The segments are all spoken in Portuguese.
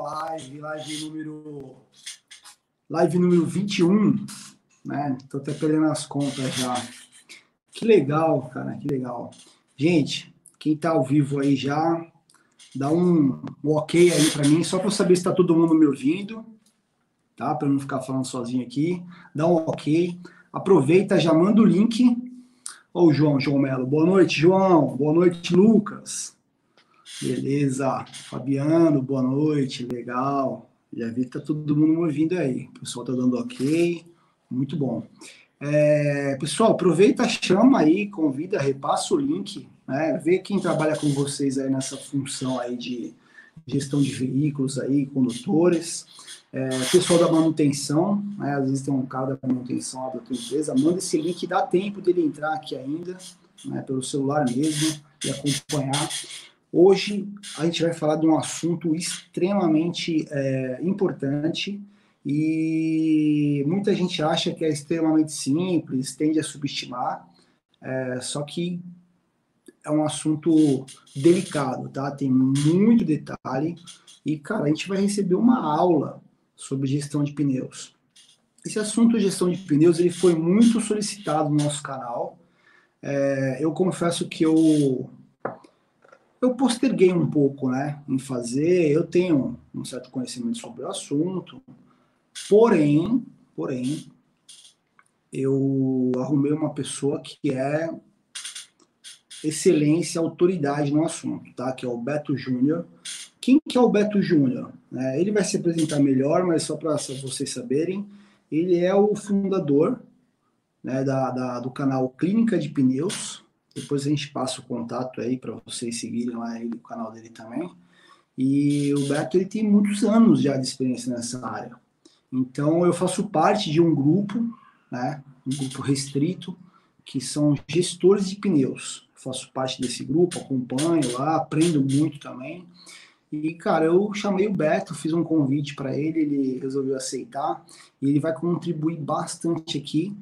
live, live número live número 21, né? Tô até perdendo as contas já. Que legal, cara, que legal. Gente, quem tá ao vivo aí já, dá um, um ok aí para mim, só para saber se tá todo mundo me ouvindo, tá? Para não ficar falando sozinho aqui. Dá um ok. Aproveita, já manda o link. Ô, João, João Melo. Boa noite, João. Boa noite, Lucas. Beleza. Fabiano, boa noite. Legal. Já vi que tá todo mundo me ouvindo aí. O pessoal tá dando ok. Muito bom. É, pessoal, aproveita, chama aí, convida, repassa o link, né? Vê quem trabalha com vocês aí nessa função aí de gestão de veículos aí, condutores. É, pessoal da manutenção, né? às vezes tem um cara da manutenção da tua empresa, manda esse link, dá tempo dele entrar aqui ainda, né? pelo celular mesmo, e acompanhar. Hoje a gente vai falar de um assunto extremamente é, importante e muita gente acha que é extremamente simples, tende a subestimar, é, só que é um assunto delicado, tá? Tem muito detalhe e, cara, a gente vai receber uma aula sobre gestão de pneus. Esse assunto gestão de pneus ele foi muito solicitado no nosso canal. É, eu confesso que eu eu posterguei um pouco, né, em fazer. Eu tenho um certo conhecimento sobre o assunto, porém, porém, eu arrumei uma pessoa que é excelência, autoridade no assunto, tá? Que é o Beto Júnior. Quem que é o Beto Júnior? É, ele vai se apresentar melhor, mas só para vocês saberem, ele é o fundador né, da, da, do canal Clínica de Pneus, depois a gente passa o contato aí para vocês seguirem lá ele, o canal dele também. E o Beto ele tem muitos anos já de experiência nessa área. Então eu faço parte de um grupo, né, um grupo restrito, que são gestores de pneus. Eu faço parte desse grupo, acompanho lá, aprendo muito também. E, cara, eu chamei o Beto, fiz um convite para ele, ele resolveu aceitar, e ele vai contribuir bastante aqui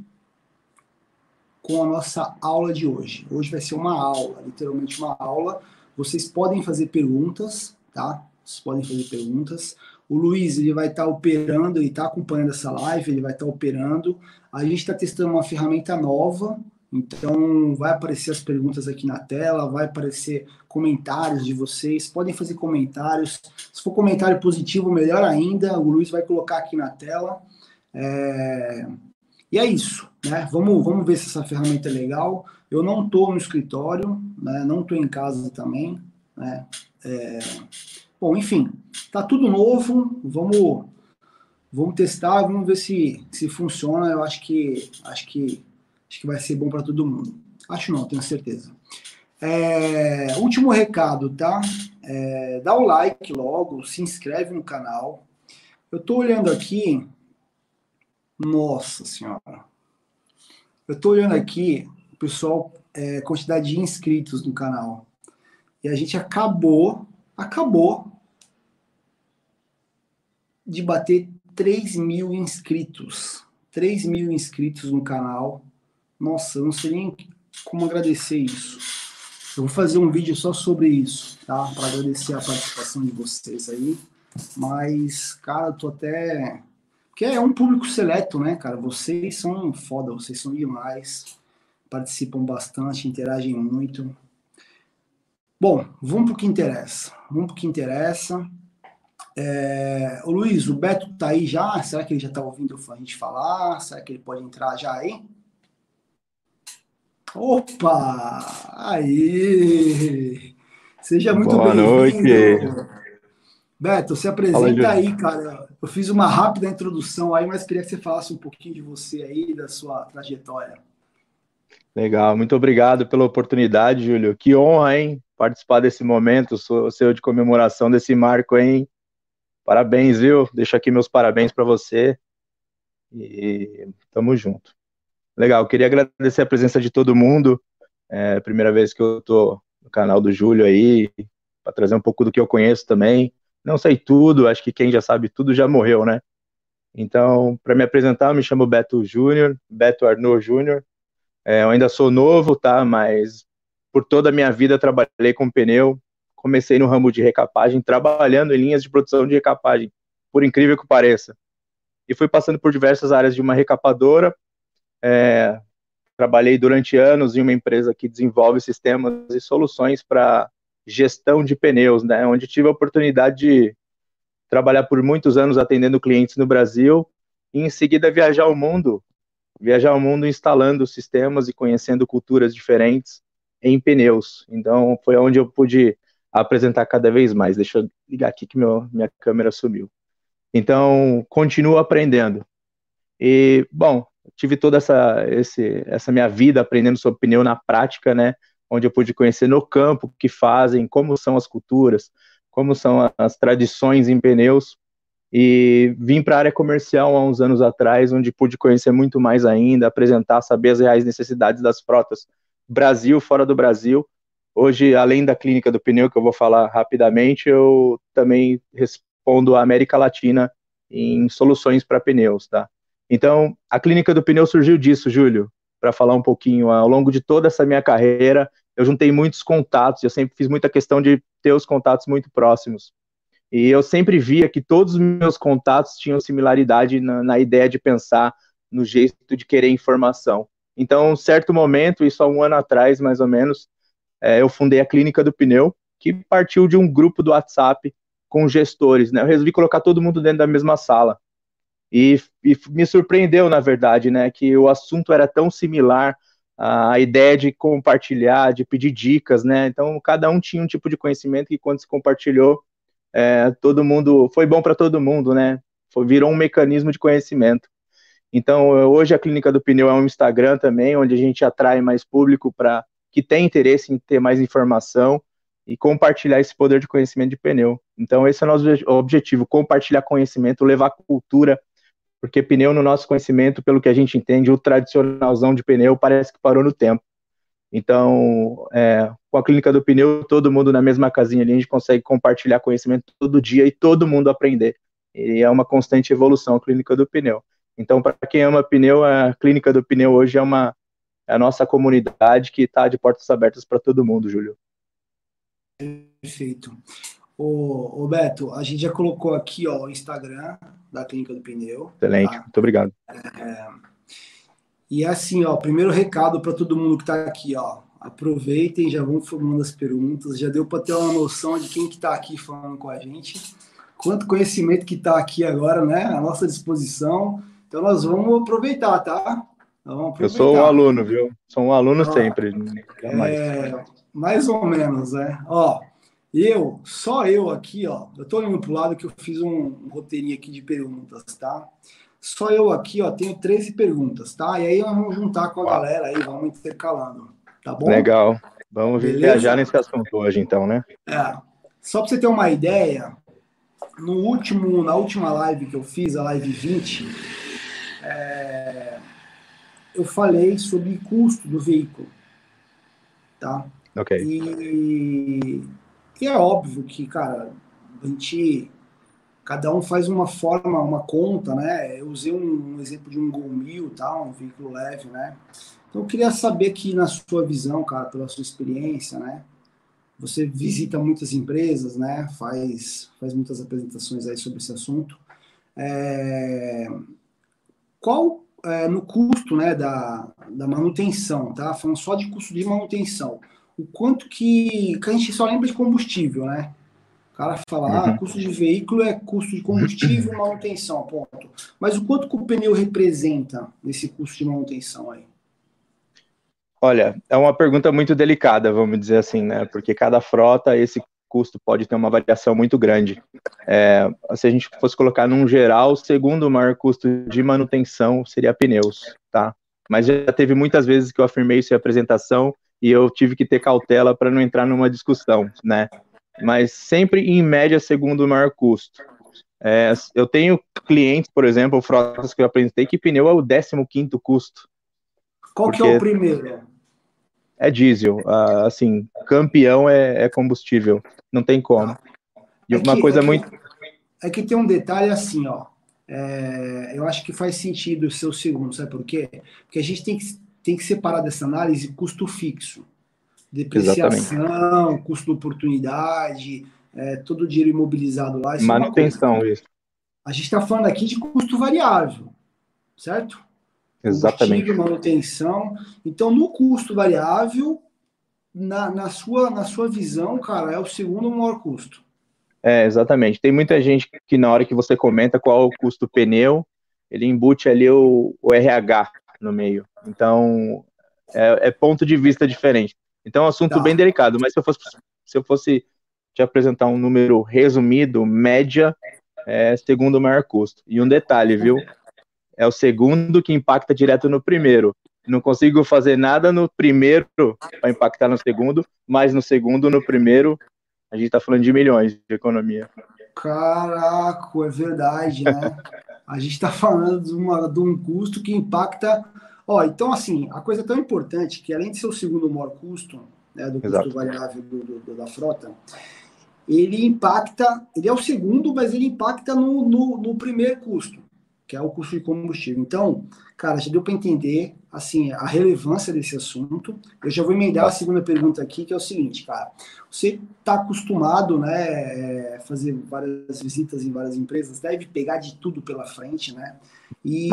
com a nossa aula de hoje. Hoje vai ser uma aula, literalmente uma aula. Vocês podem fazer perguntas, tá? Vocês podem fazer perguntas. O Luiz ele vai estar tá operando, ele está acompanhando essa live, ele vai estar tá operando. A gente está testando uma ferramenta nova, então vai aparecer as perguntas aqui na tela, vai aparecer comentários de vocês. Podem fazer comentários. Se for comentário positivo, melhor ainda. O Luiz vai colocar aqui na tela. É... E é isso, né? Vamos, vamos ver se essa ferramenta é legal. Eu não estou no escritório, né? não estou em casa também, né? É... Bom, enfim, tá tudo novo. Vamos, vamos testar, vamos ver se, se funciona. Eu acho que acho que acho que vai ser bom para todo mundo. Acho não, tenho certeza. É, último recado, tá? É, dá o like logo, se inscreve no canal. Eu estou olhando aqui, nossa senhora. Eu estou olhando aqui, pessoal, é, quantidade de inscritos no canal. E a gente acabou, acabou de bater 3 mil inscritos. 3 mil inscritos no canal. Nossa, eu não sei nem como agradecer isso. Eu vou fazer um vídeo só sobre isso, tá? Para agradecer a participação de vocês aí. Mas, cara, eu tô até porque é um público seleto, né, cara? Vocês são foda, vocês são demais. Participam bastante, interagem muito. Bom, vamos pro que interessa. Vamos pro que interessa. É... O Luiz, o Beto tá aí já? Será que ele já tá ouvindo a gente falar? Será que ele pode entrar já aí? Opa! Aí! Seja muito bem-vindo. Beto, se apresenta aí, cara. Eu fiz uma rápida introdução aí, mas queria que você falasse um pouquinho de você aí, da sua trajetória. Legal, muito obrigado pela oportunidade, Júlio. Que honra, hein? Participar desse momento, seu de comemoração desse marco, hein? Parabéns, viu? Deixo aqui meus parabéns para você. E tamo junto. Legal, queria agradecer a presença de todo mundo. É a primeira vez que eu tô no canal do Júlio aí, para trazer um pouco do que eu conheço também não sei tudo, acho que quem já sabe tudo já morreu, né? Então, para me apresentar, eu me chamo Beto Júnior, Beto Arnaud Júnior. É, eu ainda sou novo, tá? Mas por toda a minha vida trabalhei com pneu, comecei no ramo de recapagem, trabalhando em linhas de produção de recapagem, por incrível que pareça. E fui passando por diversas áreas de uma recapadora. É, trabalhei durante anos em uma empresa que desenvolve sistemas e soluções para gestão de pneus, né, onde tive a oportunidade de trabalhar por muitos anos atendendo clientes no Brasil e em seguida viajar o mundo, viajar o mundo instalando sistemas e conhecendo culturas diferentes em pneus. Então foi onde eu pude apresentar cada vez mais. Deixa eu ligar aqui que meu, minha câmera sumiu. Então continuo aprendendo. E bom, tive toda essa esse, essa minha vida aprendendo sobre pneu na prática, né? Onde eu pude conhecer no campo o que fazem, como são as culturas, como são as tradições em pneus. E vim para a área comercial há uns anos atrás, onde pude conhecer muito mais ainda, apresentar, saber as reais necessidades das frotas Brasil, fora do Brasil. Hoje, além da clínica do pneu, que eu vou falar rapidamente, eu também respondo a América Latina em soluções para pneus, tá? Então, a clínica do pneu surgiu disso, Júlio, para falar um pouquinho. Ao longo de toda essa minha carreira, eu juntei muitos contatos, eu sempre fiz muita questão de ter os contatos muito próximos. E eu sempre via que todos os meus contatos tinham similaridade na, na ideia de pensar, no jeito de querer informação. Então, certo momento, isso há um ano atrás, mais ou menos, é, eu fundei a Clínica do Pneu, que partiu de um grupo do WhatsApp com gestores, né? Eu resolvi colocar todo mundo dentro da mesma sala. E, e me surpreendeu, na verdade, né, que o assunto era tão similar, a ideia de compartilhar, de pedir dicas, né? Então, cada um tinha um tipo de conhecimento que quando se compartilhou, é, todo mundo foi bom para todo mundo, né? Foi, virou um mecanismo de conhecimento. Então, hoje a Clínica do Pneu é um Instagram também, onde a gente atrai mais público para que tem interesse em ter mais informação e compartilhar esse poder de conhecimento de pneu. Então, esse é o nosso objetivo: compartilhar conhecimento, levar cultura, porque pneu, no nosso conhecimento, pelo que a gente entende, o tradicionalzão de pneu parece que parou no tempo. Então, é, com a clínica do pneu, todo mundo na mesma casinha ali, a gente consegue compartilhar conhecimento todo dia e todo mundo aprender. E é uma constante evolução a clínica do pneu. Então, para quem ama pneu, a clínica do pneu hoje é uma é a nossa comunidade que está de portas abertas para todo mundo, Júlio. Perfeito. O, o, Beto, a gente já colocou aqui ó, o Instagram da Clínica do Pneu. Excelente, tá? muito obrigado. É, e assim, ó, primeiro recado para todo mundo que está aqui, ó, aproveitem, já vão formando as perguntas, já deu para ter uma noção de quem que está aqui falando com a gente, quanto conhecimento que está aqui agora, né, à nossa disposição. Então nós vamos aproveitar, tá? Vamos aproveitar. Eu sou um aluno, viu? Sou um aluno sempre. É, mais ou menos, né? Ó, eu, só eu aqui, ó, eu tô olhando pro lado que eu fiz um, um roteirinho aqui de perguntas, tá? Só eu aqui, ó, tenho 13 perguntas, tá? E aí nós vamos juntar com a galera aí, vamos intercalando, tá bom? Legal. Vamos Beleza? viajar nesse assunto hoje, então, né? É. Só para você ter uma ideia, no último, na última live que eu fiz, a live 20, é, eu falei sobre custo do veículo, tá? Ok. E, e é óbvio que, cara, a gente cada um faz uma forma, uma conta, né? Eu usei um, um exemplo de um Gol Mil, tá? Um veículo leve, né? Então eu queria saber que na sua visão, cara, pela sua experiência, né? Você visita muitas empresas, né? Faz faz muitas apresentações aí sobre esse assunto. É, qual é, no custo né, da, da manutenção, tá? Falando só de custo de manutenção. O quanto que, que a gente só lembra de combustível, né? O cara fala, ah, uhum. ah, custo de veículo é custo de combustível e manutenção, ponto. Mas o quanto que o pneu representa nesse custo de manutenção aí? Olha, é uma pergunta muito delicada, vamos dizer assim, né? Porque cada frota, esse custo pode ter uma variação muito grande. É, se a gente fosse colocar num geral, o segundo maior custo de manutenção seria pneus, tá? Mas já teve muitas vezes que eu afirmei isso em apresentação e eu tive que ter cautela para não entrar numa discussão, né? Mas sempre em média segundo maior custo. É, eu tenho clientes, por exemplo, frotas que eu apresentei que pneu é o 15 quinto custo. Qual que é o primeiro? é diesel. Uh, assim, campeão é, é, combustível. Não tem como. E é uma que, coisa é que, muito. É que tem um detalhe assim, ó. É, eu acho que faz sentido o seu segundo, sabe por quê? Porque a gente tem que, tem que separar dessa análise custo fixo. Depreciação, custo de oportunidade, é, todo o dinheiro imobilizado lá. É Manutenção, é isso. A gente está falando aqui de custo variável, certo? Exatamente. manutenção. Então, no custo variável, na, na, sua, na sua visão, cara, é o segundo maior custo. É, exatamente. Tem muita gente que na hora que você comenta qual é o custo pneu, ele embute ali o, o RH no meio. Então, é, é, ponto de vista diferente. Então, é um assunto tá. bem delicado, mas se eu fosse, se eu fosse te apresentar um número resumido, média, é segundo maior custo. E um detalhe, viu? É o segundo que impacta direto no primeiro. Não consigo fazer nada no primeiro para impactar no segundo, mas no segundo, no primeiro, a gente está falando de milhões de economia. Caraca, é verdade, né? a gente está falando de, uma, de um custo que impacta. Ó, então, assim, a coisa tão importante que, além de ser o segundo maior custo, né, do custo Exato. variável do, do, da frota, ele impacta, ele é o segundo, mas ele impacta no, no, no primeiro custo, que é o custo de combustível. Então, cara, já deu para entender assim a relevância desse assunto. Eu já vou emendar a segunda pergunta aqui, que é o seguinte, cara. Você está acostumado, né, é, fazer várias visitas em várias empresas, deve pegar de tudo pela frente, né? E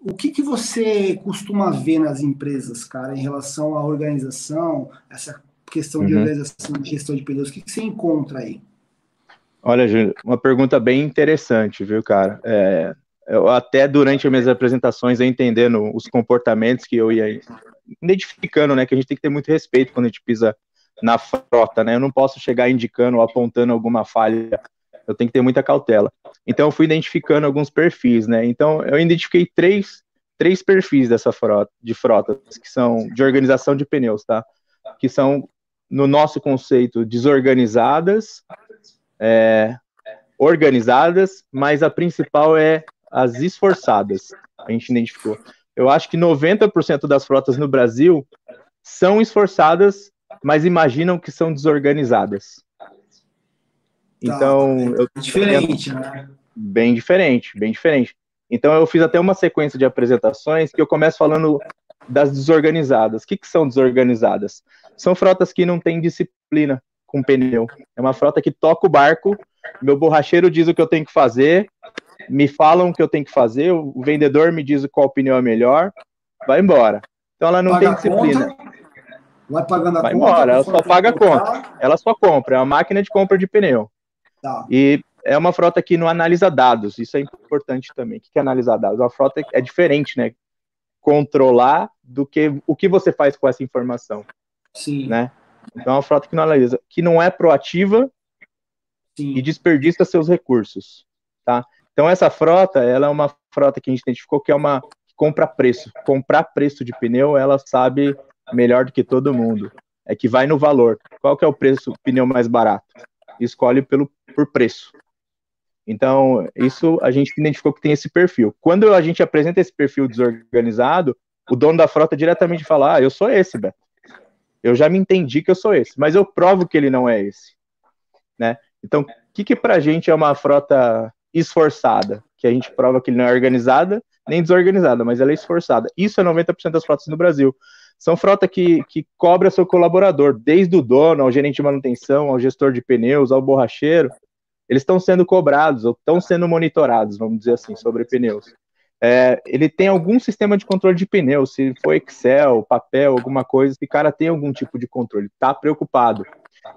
o que, que você costuma ver nas empresas, cara, em relação à organização, essa questão uhum. de organização, de gestão de pneus, o que, que você encontra aí? Olha, Júlio, uma pergunta bem interessante, viu, cara? É, eu até durante as minhas apresentações, entendendo os comportamentos que eu ia identificando, né, que a gente tem que ter muito respeito quando a gente pisa na frota, né? Eu não posso chegar indicando ou apontando alguma falha. Eu tenho que ter muita cautela. Então, eu fui identificando alguns perfis, né? Então, eu identifiquei três, três perfis dessa frota, de frotas, que são de organização de pneus, tá? Que são, no nosso conceito, desorganizadas, é, organizadas, mas a principal é as esforçadas. A gente identificou. Eu acho que 90% das frotas no Brasil são esforçadas, mas imaginam que são desorganizadas. Tá, então, tá, é diferente, né? Bem diferente, bem diferente. Então, eu fiz até uma sequência de apresentações que eu começo falando das desorganizadas. O que, que são desorganizadas? São frotas que não têm disciplina com pneu. É uma frota que toca o barco, meu borracheiro diz o que eu tenho que fazer, me falam o que eu tenho que fazer, o vendedor me diz qual pneu é melhor, vai embora. Então ela não paga tem disciplina. Conta, vai pagando a vai conta. embora, ela só paga a conta. Ela só compra, é uma máquina de compra de pneu. Tá. E é uma frota que não analisa dados, isso é importante também. O que é analisar dados? A frota é diferente, né? Controlar do que o que você faz com essa informação. Sim. Né? Então é uma frota que não analisa, que não é proativa Sim. e desperdiça seus recursos, tá? Então essa frota, ela é uma frota que a gente identificou que é uma que compra preço. Comprar preço de pneu, ela sabe melhor do que todo mundo. É que vai no valor. Qual que é o preço pneu mais barato? Escolhe pelo por preço. Então, isso a gente identificou que tem esse perfil. Quando a gente apresenta esse perfil desorganizado, o dono da frota diretamente fala: Ah, eu sou esse, Beto. Eu já me entendi que eu sou esse, mas eu provo que ele não é esse. Né? Então, o que, que para a gente é uma frota esforçada, que a gente prova que ele não é organizada nem desorganizada, mas ela é esforçada. Isso é 90% das frotas no Brasil. São frota que, que cobra seu colaborador, desde o dono, ao gerente de manutenção, ao gestor de pneus, ao borracheiro. Eles estão sendo cobrados ou estão sendo monitorados, vamos dizer assim, sobre pneus. É, ele tem algum sistema de controle de pneus, se for Excel, papel, alguma coisa, esse cara tem algum tipo de controle, está preocupado.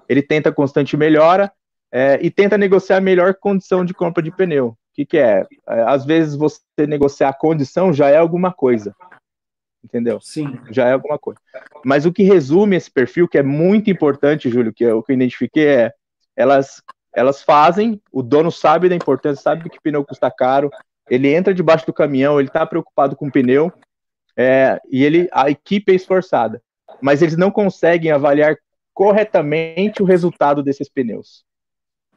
Ele tenta constante melhora, é, e tenta negociar a melhor condição de compra de pneu. O que, que é? é? Às vezes você negociar a condição já é alguma coisa. Entendeu? Sim. Já é alguma coisa. Mas o que resume esse perfil, que é muito importante, Júlio, que o que eu identifiquei, é elas, elas fazem, o dono sabe da importância, sabe que pneu custa caro, ele entra debaixo do caminhão, ele está preocupado com o pneu, é, e ele, a equipe é esforçada. Mas eles não conseguem avaliar corretamente o resultado desses pneus.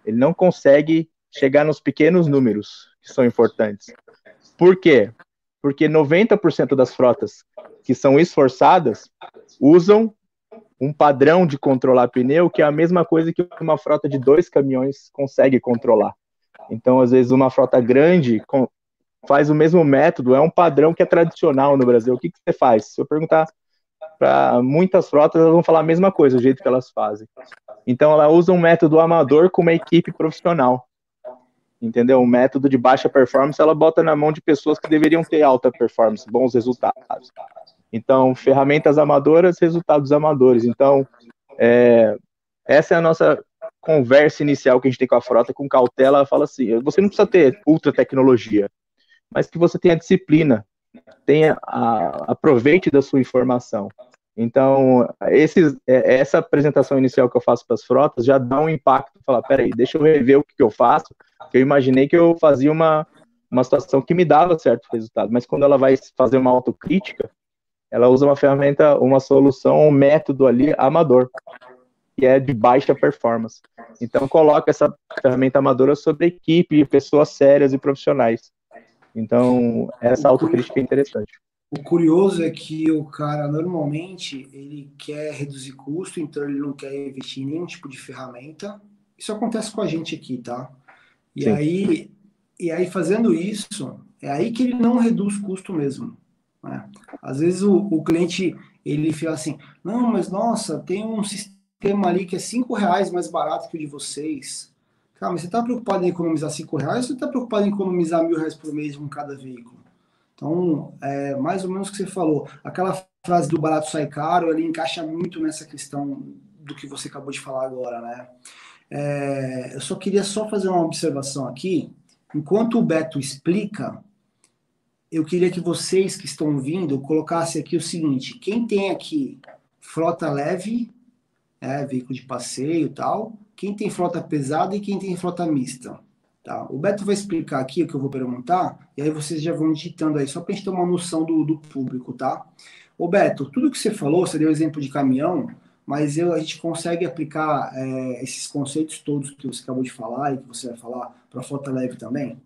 Ele não consegue chegar nos pequenos números que são importantes. Por quê? Porque 90% das frotas que são esforçadas usam um padrão de controlar pneu que é a mesma coisa que uma frota de dois caminhões consegue controlar. Então, às vezes, uma frota grande faz o mesmo método, é um padrão que é tradicional no Brasil. O que, que você faz? Se eu perguntar para muitas frotas elas vão falar a mesma coisa, o jeito que elas fazem. Então ela usa um método amador com uma equipe profissional. Entendeu? Um método de baixa performance, ela bota na mão de pessoas que deveriam ter alta performance, bons resultados. Então, ferramentas amadoras, resultados amadores. Então, é, essa é a nossa conversa inicial que a gente tem com a frota, com cautela, ela fala assim, você não precisa ter ultra tecnologia, mas que você tenha disciplina, tenha a, aproveite da sua informação. Então, é, essa apresentação inicial que eu faço para as frotas já dá um impacto. Falar, peraí, deixa eu rever o que, que eu faço. Eu imaginei que eu fazia uma, uma situação que me dava certo resultado, mas quando ela vai fazer uma autocrítica, ela usa uma ferramenta, uma solução, um método ali amador, que é de baixa performance. Então, coloca essa ferramenta amadora sobre equipe, pessoas sérias e profissionais. Então, essa autocrítica é interessante. O curioso é que o cara normalmente ele quer reduzir custo, então ele não quer investir em nenhum tipo de ferramenta. Isso acontece com a gente aqui, tá? E Sim. aí, e aí fazendo isso, é aí que ele não reduz custo mesmo. Né? Às vezes o, o cliente ele fala assim, não, mas nossa, tem um sistema ali que é cinco reais mais barato que o de vocês. Cara, mas você está preocupado em economizar cinco reais ou você está preocupado em economizar mil reais por mês com cada veículo? Então, é mais ou menos o que você falou. Aquela frase do barato sai caro, ele encaixa muito nessa questão do que você acabou de falar agora, né? É, eu só queria só fazer uma observação aqui. Enquanto o Beto explica, eu queria que vocês que estão vindo colocassem aqui o seguinte: quem tem aqui frota leve, é, veículo de passeio e tal, quem tem frota pesada e quem tem frota mista. Tá? O Beto vai explicar aqui o que eu vou perguntar, e aí vocês já vão digitando aí, só para a gente ter uma noção do, do público, tá? Ô Beto, tudo que você falou, você deu exemplo de caminhão, mas eu, a gente consegue aplicar é, esses conceitos todos que você acabou de falar e que você vai falar para a frota leve também?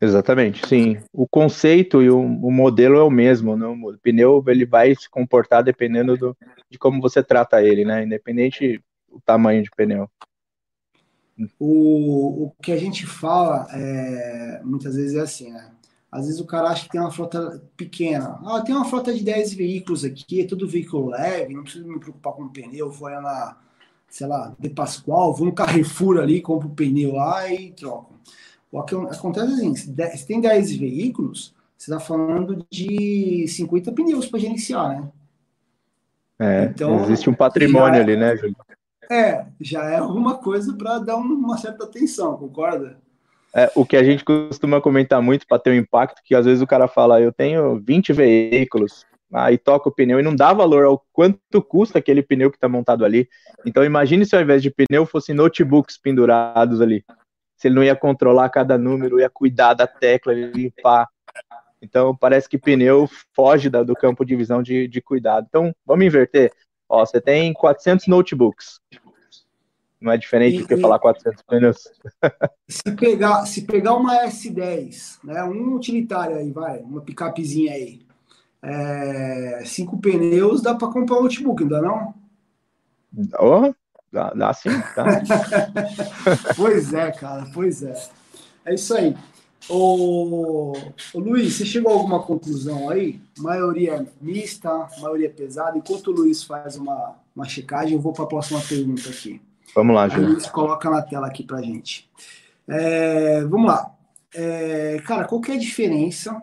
Exatamente, sim. O conceito e o, o, modelo é o mesmo, né? O pneu ele vai se comportar dependendo do, de como você trata ele, né? Independente do tamanho de pneu. O, o que a gente fala é, muitas vezes é assim, né? Às vezes o cara acha que tem uma frota pequena. Ah, tem uma frota de 10 veículos aqui, é tudo veículo leve, não preciso me preocupar com o pneu, vou na, sei lá, de Pascoal, vou no Carrefour ali, compro o pneu lá e troco. O que acontece é assim, se tem 10 veículos, você está falando de 50 pneus para gerenciar, né? É, então, existe um patrimônio ali, né, Júlio? É, já é alguma coisa para dar uma certa atenção, concorda? É, o que a gente costuma comentar muito para ter um impacto, que às vezes o cara fala, eu tenho 20 veículos, aí toca o pneu e não dá valor ao quanto custa aquele pneu que está montado ali. Então imagine se ao invés de pneu fossem notebooks pendurados ali. Se ele não ia controlar cada número, ia cuidar da tecla, limpar. Então parece que pneu foge da, do campo de visão de, de cuidado. Então vamos inverter. Ó, você tem 400 notebooks. Não é diferente do que e, falar 400 pneus. Se pegar, se pegar uma S10, né, um utilitário aí, vai, uma picapezinha aí, é, cinco pneus, dá para comprar um notebook, não dá não? Oh, dá, dá sim, tá. pois é, cara, pois é. É isso aí. Ô, ô, Luiz, você chegou a alguma conclusão aí? Maioria mista, maioria pesada. Enquanto o Luiz faz uma, uma checagem, eu vou para a próxima pergunta aqui. Vamos lá, Júlio. Luiz coloca na tela aqui para gente. É, vamos lá. É, cara, qual é a diferença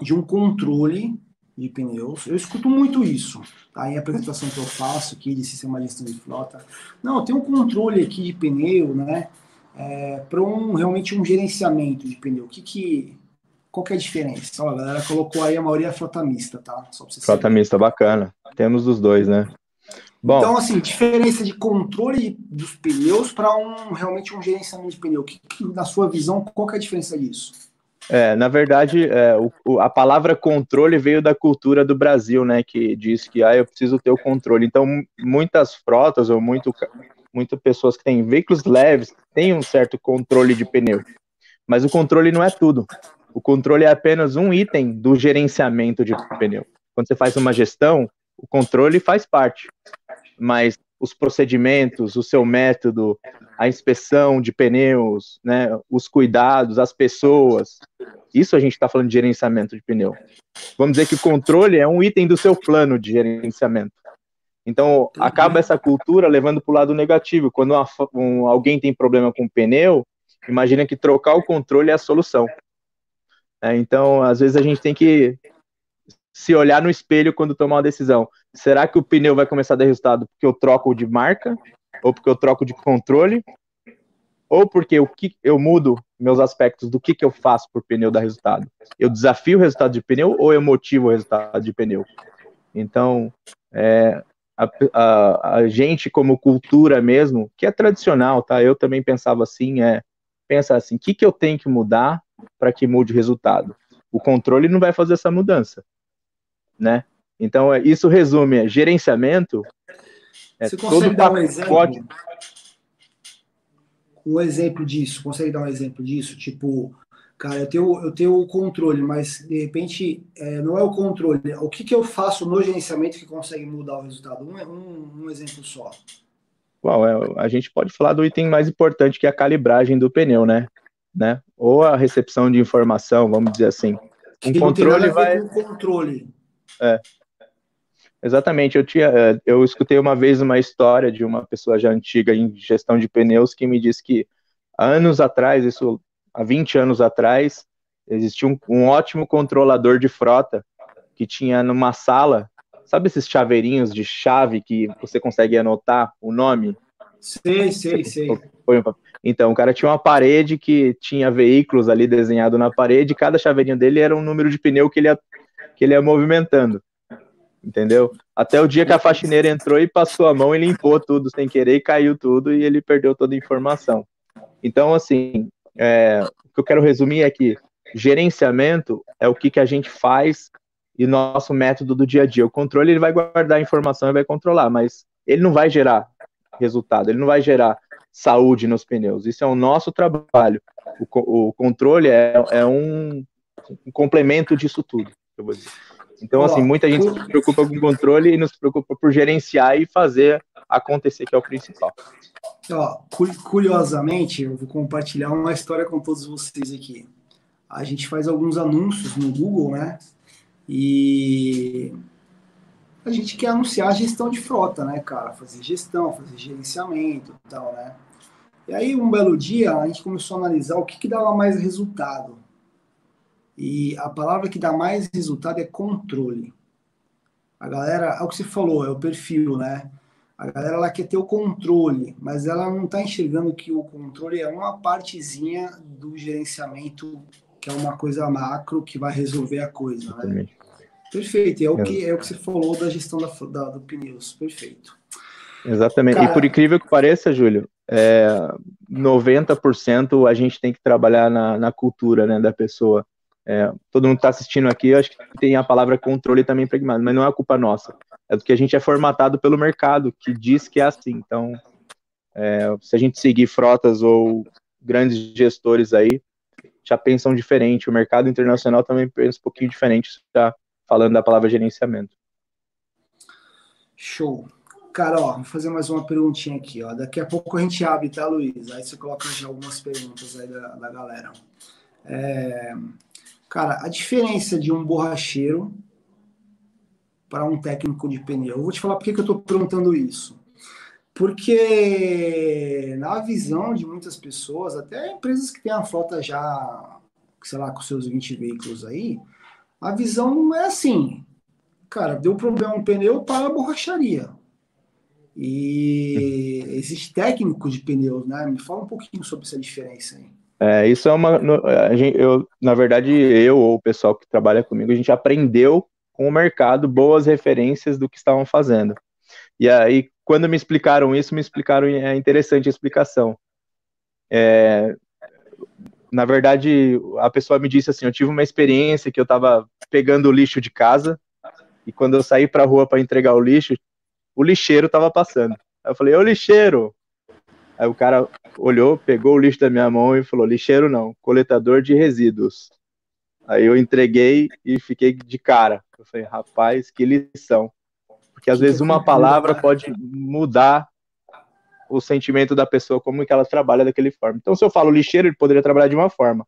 de um controle de pneus? Eu escuto muito isso, tá? Em apresentação que eu faço aqui de sistema de gestão de frota. Não, tem um controle aqui de pneu, né? é, para um, realmente um gerenciamento de pneu? O que que, qual que é a diferença? Ó, a galera colocou aí a maioria é frota mista, tá? Só pra você frota saber. mista, bacana. Temos os dois, né? Bom, então, assim, diferença de controle dos pneus para um realmente um gerenciamento de pneu. Que, que, na sua visão, qual que é a diferença disso? É, na verdade, é, o, a palavra controle veio da cultura do Brasil, né? Que diz que ah, eu preciso ter o controle. Então, muitas frotas ou muito muitas pessoas que têm veículos leves têm um certo controle de pneu. Mas o controle não é tudo. O controle é apenas um item do gerenciamento de pneu. Quando você faz uma gestão, o controle faz parte. Mas os procedimentos, o seu método, a inspeção de pneus, né, os cuidados, as pessoas, Isso a gente está falando de gerenciamento de pneu. Vamos dizer que o controle é um item do seu plano de gerenciamento. Então, acaba essa cultura levando para o lado negativo. Quando uma, um, alguém tem problema com o pneu, imagina que trocar o controle é a solução. É, então, às vezes a gente tem que se olhar no espelho quando tomar uma decisão. Será que o pneu vai começar a dar resultado porque eu troco de marca? Ou porque eu troco de controle? Ou porque que eu mudo meus aspectos do que, que eu faço por pneu dar resultado? Eu desafio o resultado de pneu ou eu motivo o resultado de pneu? Então, é, a, a, a, gente como cultura mesmo, que é tradicional, tá? Eu também pensava assim, é pensar assim, o que, que eu tenho que mudar para que mude o resultado? O controle não vai fazer essa mudança né? Então, é, isso resume é, gerenciamento. É Você consegue dar um exemplo? Um exemplo disso, consegue dar um exemplo disso? Tipo, cara, eu tenho, eu tenho o controle, mas de repente é, não é o controle. O que, que eu faço no gerenciamento que consegue mudar o resultado? Um, um, um exemplo só. Bom, é, a gente pode falar do item mais importante que é a calibragem do pneu, né? né? Ou a recepção de informação, vamos dizer assim. Um controle vai. controle. É. Exatamente, eu tinha, é, eu escutei uma vez uma história de uma pessoa já antiga em gestão de pneus que me disse que anos atrás, isso há 20 anos atrás, existia um, um ótimo controlador de frota que tinha numa sala, sabe esses chaveirinhos de chave que você consegue anotar o nome? Sei, sei, sei. Então, o cara tinha uma parede que tinha veículos ali desenhado na parede, e cada chaveirinho dele era um número de pneu que ele ia que ele ia movimentando. Entendeu? Até o dia que a faxineira entrou e passou a mão e limpou tudo sem querer e caiu tudo e ele perdeu toda a informação. Então, assim, é, o que eu quero resumir é que gerenciamento é o que, que a gente faz e nosso método do dia a dia. O controle ele vai guardar a informação e vai controlar, mas ele não vai gerar resultado, ele não vai gerar saúde nos pneus. Isso é o nosso trabalho. O, o controle é, é um, um complemento disso tudo eu vou dizer. Então, assim, muita gente se preocupa com o controle e nos preocupa por gerenciar e fazer acontecer, que é o principal. Ó, curiosamente, eu vou compartilhar uma história com todos vocês aqui. A gente faz alguns anúncios no Google, né? E a gente quer anunciar a gestão de frota, né, cara? Fazer gestão, fazer gerenciamento e tal, né? E aí, um belo dia, a gente começou a analisar o que, que dava mais resultado. E a palavra que dá mais resultado é controle. A galera, é o que você falou, é o perfil, né? A galera ela quer ter o controle, mas ela não está enxergando que o controle é uma partezinha do gerenciamento, que é uma coisa macro que vai resolver a coisa, né? Perfeito, é o que é o que você falou da gestão da, da do pneus, perfeito. Exatamente. Cara, e por incrível que pareça, Júlio, é, 90% a gente tem que trabalhar na, na cultura né, da pessoa. É, todo mundo que está assistindo aqui, acho que tem a palavra controle também impregnado, mas não é culpa nossa. É do que a gente é formatado pelo mercado, que diz que é assim. Então, é, se a gente seguir frotas ou grandes gestores aí, já pensam diferente. O mercado internacional também pensa um pouquinho diferente, está falando da palavra gerenciamento. Show. Cara, ó, vou fazer mais uma perguntinha aqui, ó. Daqui a pouco a gente abre, tá, Luiz? Aí você coloca já algumas perguntas aí da, da galera. É, Cara, a diferença de um borracheiro para um técnico de pneu. Eu vou te falar por que, eu estou perguntando isso. Porque na visão de muitas pessoas, até empresas que têm a frota já, sei lá, com seus 20 veículos aí, a visão é assim, cara, deu problema no pneu para a borracharia. E existe técnico de pneus, né? Me fala um pouquinho sobre essa diferença aí. É, isso é uma. A gente, eu, na verdade, eu ou o pessoal que trabalha comigo, a gente aprendeu com o mercado boas referências do que estavam fazendo. E aí, quando me explicaram isso, me explicaram, é interessante a explicação. É, na verdade, a pessoa me disse assim: eu tive uma experiência que eu estava pegando o lixo de casa, e quando eu saí para a rua para entregar o lixo, o lixeiro estava passando. Aí eu falei: Ô lixeiro, Aí o cara olhou, pegou o lixo da minha mão e falou: lixeiro não, coletador de resíduos. Aí eu entreguei e fiquei de cara. Eu falei: rapaz, que lição. Porque às vezes uma palavra pode mudar o sentimento da pessoa, como que ela trabalha daquele forma. Então, se eu falo lixeiro, ele poderia trabalhar de uma forma.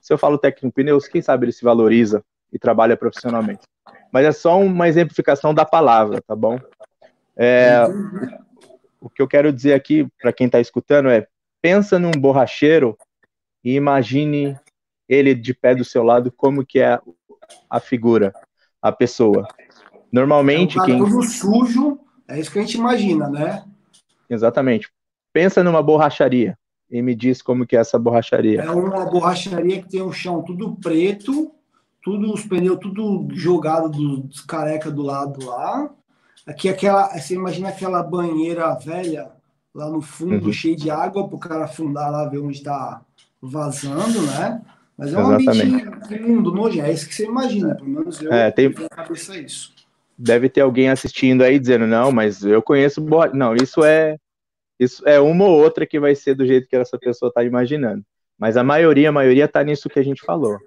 se eu falo técnico pneus, quem sabe ele se valoriza e trabalha profissionalmente. Mas é só uma exemplificação da palavra, tá bom? É, o que eu quero dizer aqui para quem está escutando é: pensa num borracheiro e imagine ele de pé do seu lado, como que é a figura, a pessoa. Normalmente é um quem tudo sujo, é isso que a gente imagina, né? Exatamente. Pensa numa borracharia e me diz como que é essa borracharia. É uma borracharia que tem o chão tudo preto, tudo os pneus tudo jogado dos careca do lado lá. Aqui aquela, você imagina aquela banheira velha lá no fundo, uhum. cheia de água para o cara afundar lá ver onde está vazando, né? Mas é um Exatamente. ambiente imundo, nojento. É isso que você imagina, pelo menos eu é, tem... na cabeça isso. Deve ter alguém assistindo aí dizendo, não, mas eu conheço. Não, isso é isso é uma ou outra que vai ser do jeito que essa pessoa está imaginando. Mas a maioria, a maioria tá nisso que a gente falou.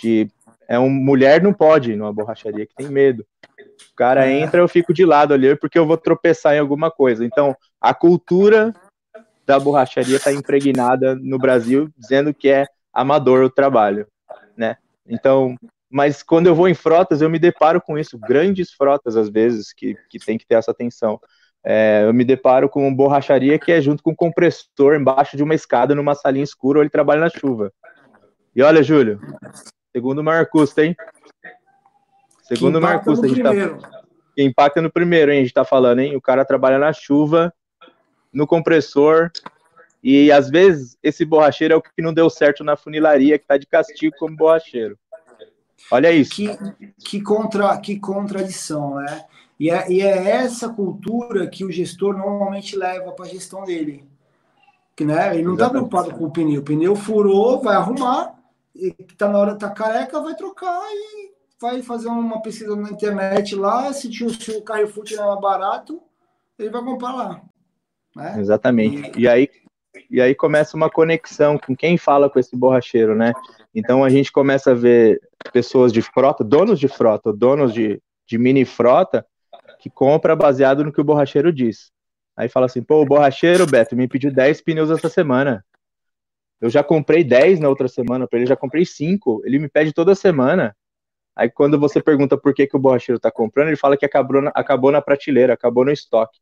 De é um mulher não pode ir numa borracharia que tem medo. O cara é. entra, eu fico de lado ali porque eu vou tropeçar em alguma coisa. Então, a cultura da borracharia está impregnada no Brasil, dizendo que é amador o trabalho, né? Então, mas quando eu vou em frotas, eu me deparo com isso, grandes frotas às vezes que, que tem que ter essa atenção. É, eu me deparo com uma borracharia que é junto com um compressor embaixo de uma escada numa salinha escura ou ele trabalha na chuva. E olha, Júlio, segundo custo, hein? Segundo custo, a gente tá, que impacta no primeiro, hein? A gente tá falando, hein? O cara trabalha na chuva, no compressor, e às vezes esse borracheiro é o que não deu certo na funilaria, que tá de castigo como borracheiro. Olha isso. Que, que, contra, que contradição, né? E é, e é essa cultura que o gestor normalmente leva para a gestão dele. Né, ele não está preocupado com o pneu. O pneu furou, vai arrumar, está na hora, tá careca, vai trocar e vai fazer uma pesquisa na internet lá. Se, tinha, se o Carrefour tiver mais barato, ele vai comprar lá. Né? Exatamente. E, e aí e aí começa uma conexão com quem fala com esse borracheiro, né? Então a gente começa a ver pessoas de frota, donos de frota, donos de, de mini frota, que compra baseado no que o borracheiro diz. Aí fala assim, pô, o borracheiro, Beto, me pediu 10 pneus essa semana. Eu já comprei 10 na outra semana, para ele já comprei 5. Ele me pede toda semana. Aí quando você pergunta por que, que o borracheiro está comprando, ele fala que acabou na, acabou na prateleira, acabou no estoque.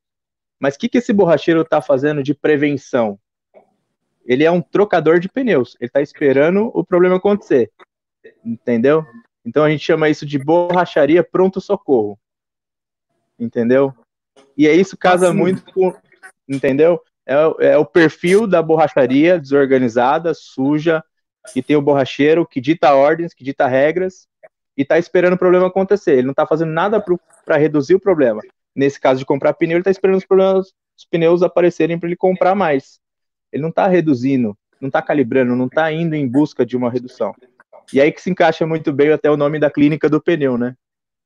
Mas o que, que esse borracheiro está fazendo de prevenção? Ele é um trocador de pneus. Ele está esperando o problema acontecer. Entendeu? Então a gente chama isso de borracharia pronto-socorro entendeu? E é isso casa muito com, entendeu? É, é, o perfil da borracharia desorganizada, suja, que tem o borracheiro que dita ordens, que dita regras e tá esperando o problema acontecer. Ele não tá fazendo nada para reduzir o problema. Nesse caso de comprar pneu, ele tá esperando os os pneus aparecerem para ele comprar mais. Ele não tá reduzindo, não tá calibrando, não tá indo em busca de uma redução. E aí que se encaixa muito bem até o nome da clínica do pneu, né?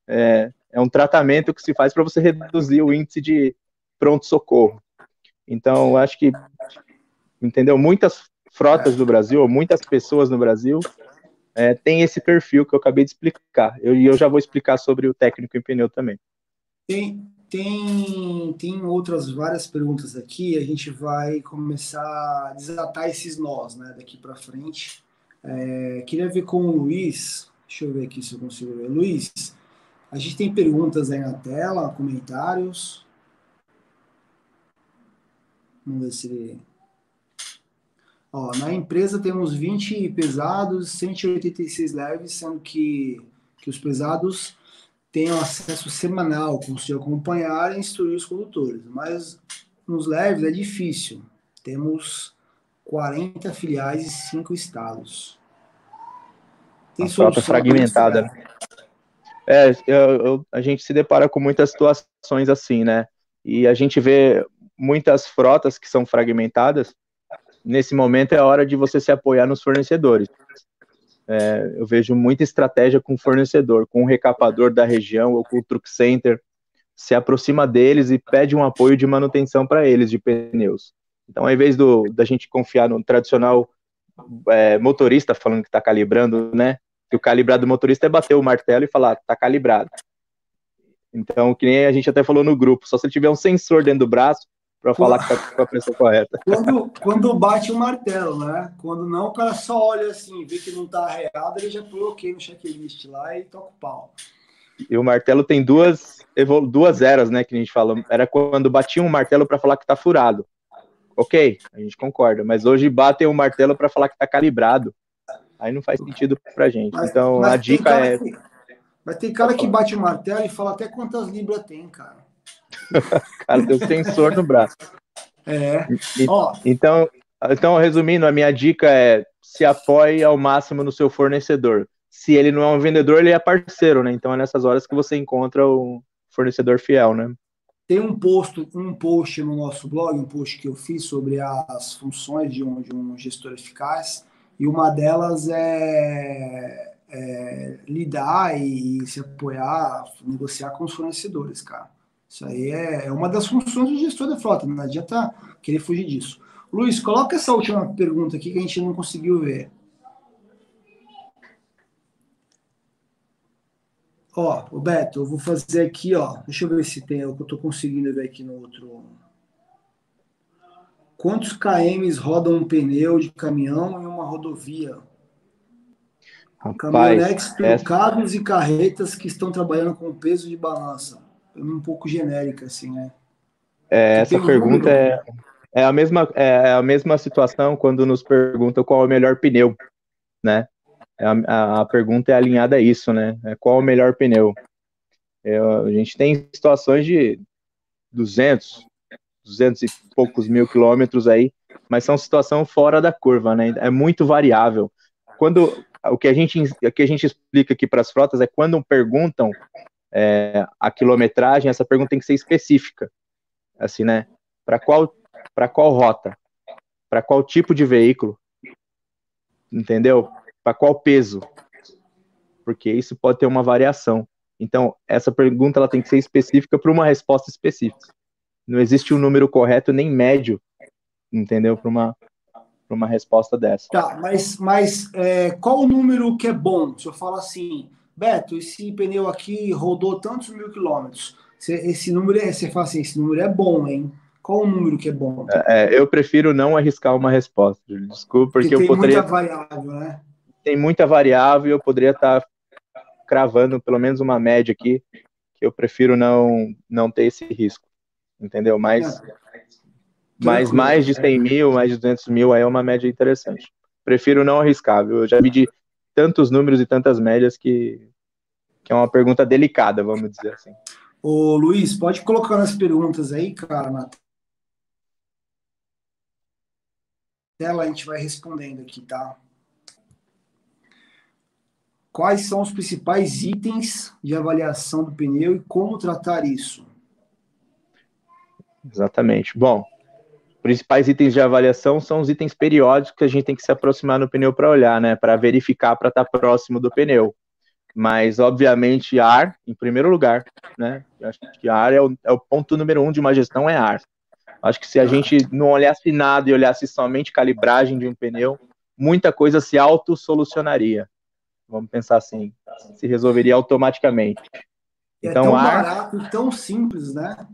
É, é um tratamento que se faz para você reduzir o índice de pronto-socorro. Então, acho que, entendeu? Muitas frotas do Brasil, muitas pessoas no Brasil, é, tem esse perfil que eu acabei de explicar. E eu, eu já vou explicar sobre o técnico em pneu também. Tem, tem, tem outras várias perguntas aqui. A gente vai começar a desatar esses nós, né, daqui para frente. É, queria ver com o Luiz. Deixa eu ver aqui se eu consigo ver. Luiz, a gente tem perguntas aí na tela, comentários. Vamos ver se ele. Ó, na empresa temos 20 pesados, 186 leves, sendo que, que os pesados têm acesso semanal, conseguir acompanhar e instruir os condutores. Mas nos leves é difícil. Temos 40 filiais e 5 estados. Tem a frota fragmentada. Né? É, eu, eu, a gente se depara com muitas situações assim, né? E a gente vê muitas frotas que são fragmentadas. Nesse momento é a hora de você se apoiar nos fornecedores. É, eu vejo muita estratégia com fornecedor, com o recapador da região ou com o truck center, se aproxima deles e pede um apoio de manutenção para eles de pneus. Então, ao invés do, da gente confiar no tradicional é, motorista falando que está calibrando, né? que o calibrado do motorista é bater o martelo e falar, tá calibrado. Então, que nem a gente até falou no grupo, só se ele tiver um sensor dentro do braço, para falar que tá com a pessoa correta. Quando, quando bate o martelo, né? Quando não, o cara só olha assim, vê que não tá arreado, ele já põe ok no checklist lá e toca o pau. E o martelo tem duas, duas eras, né? Que a gente fala. Era quando batiam um martelo para falar que tá furado. Ok, a gente concorda. Mas hoje batem o um martelo para falar que tá calibrado. Aí não faz sentido pra gente. Mas, então mas a dica é. Que, mas tem cara que bate o martelo e fala até quantas libras tem, cara. cara, tem um sensor no braço. É. E, então, então, resumindo, a minha dica é se apoie ao máximo no seu fornecedor se ele não é um vendedor, ele é parceiro, né? Então é nessas horas que você encontra o fornecedor fiel, né? Tem um post, um post no nosso blog, um post que eu fiz sobre as funções de um, de um gestor eficaz, e uma delas é, é lidar e se apoiar, negociar com os fornecedores, cara. Isso aí é, é uma das funções do gestor da frota, não adianta querer fugir disso. Luiz, coloca essa última pergunta aqui que a gente não conseguiu ver. Ó, o Beto, eu vou fazer aqui, ó. Deixa eu ver se tem, o que eu tô conseguindo ver aqui no outro. Quantos KMs rodam um pneu de caminhão em uma rodovia? Rapaz, Caminhonetes essa... e carretas que estão trabalhando com peso de balança. É um pouco genérica, assim, né? É, essa pergunta é, é, a mesma, é a mesma situação quando nos perguntam qual é o melhor pneu, né? É a, a, pergunta é alinhada a isso, né? É qual o melhor pneu? É, a gente tem situações de 200, 200 e poucos mil quilômetros aí, mas são situação fora da curva, né? É muito variável. Quando o que a gente, o que a gente explica aqui para as frotas é quando perguntam é, a quilometragem, essa pergunta tem que ser específica, assim, né? Para qual para qual rota? Para qual tipo de veículo? Entendeu? Para qual peso? Porque isso pode ter uma variação. Então, essa pergunta ela tem que ser específica para uma resposta específica. Não existe um número correto nem médio, entendeu? Para uma, uma resposta dessa. Tá, mas, mas é, qual o número que é bom? Se eu falo assim, Beto, esse pneu aqui rodou tantos mil quilômetros. Esse número é, você fala assim, esse número é bom, hein? Qual o número que é bom? É, eu prefiro não arriscar uma resposta, desculpa, porque, porque eu poderia. Muita variável, né? tem muita variável, eu poderia estar tá cravando pelo menos uma média aqui, que eu prefiro não, não ter esse risco, entendeu? Mas, mas mais de 100 mil, mais de 200 mil, aí é uma média interessante. Prefiro não arriscar, viu? Eu já de tantos números e tantas médias que, que é uma pergunta delicada, vamos dizer assim. Ô Luiz, pode colocar nas perguntas aí, cara, na tela, a gente vai respondendo aqui, tá? Quais são os principais itens de avaliação do pneu e como tratar isso? Exatamente. Bom, principais itens de avaliação são os itens periódicos que a gente tem que se aproximar no pneu para olhar, né? Para verificar, para estar tá próximo do pneu. Mas, obviamente, ar, em primeiro lugar, né? Eu acho que ar é o, é o ponto número um de uma gestão, é ar. Acho que se a gente não olhasse nada e olhasse somente calibragem de um pneu, muita coisa se auto-solucionaria. Vamos pensar assim, se resolveria automaticamente. É então, tão ar... barato tão simples, né?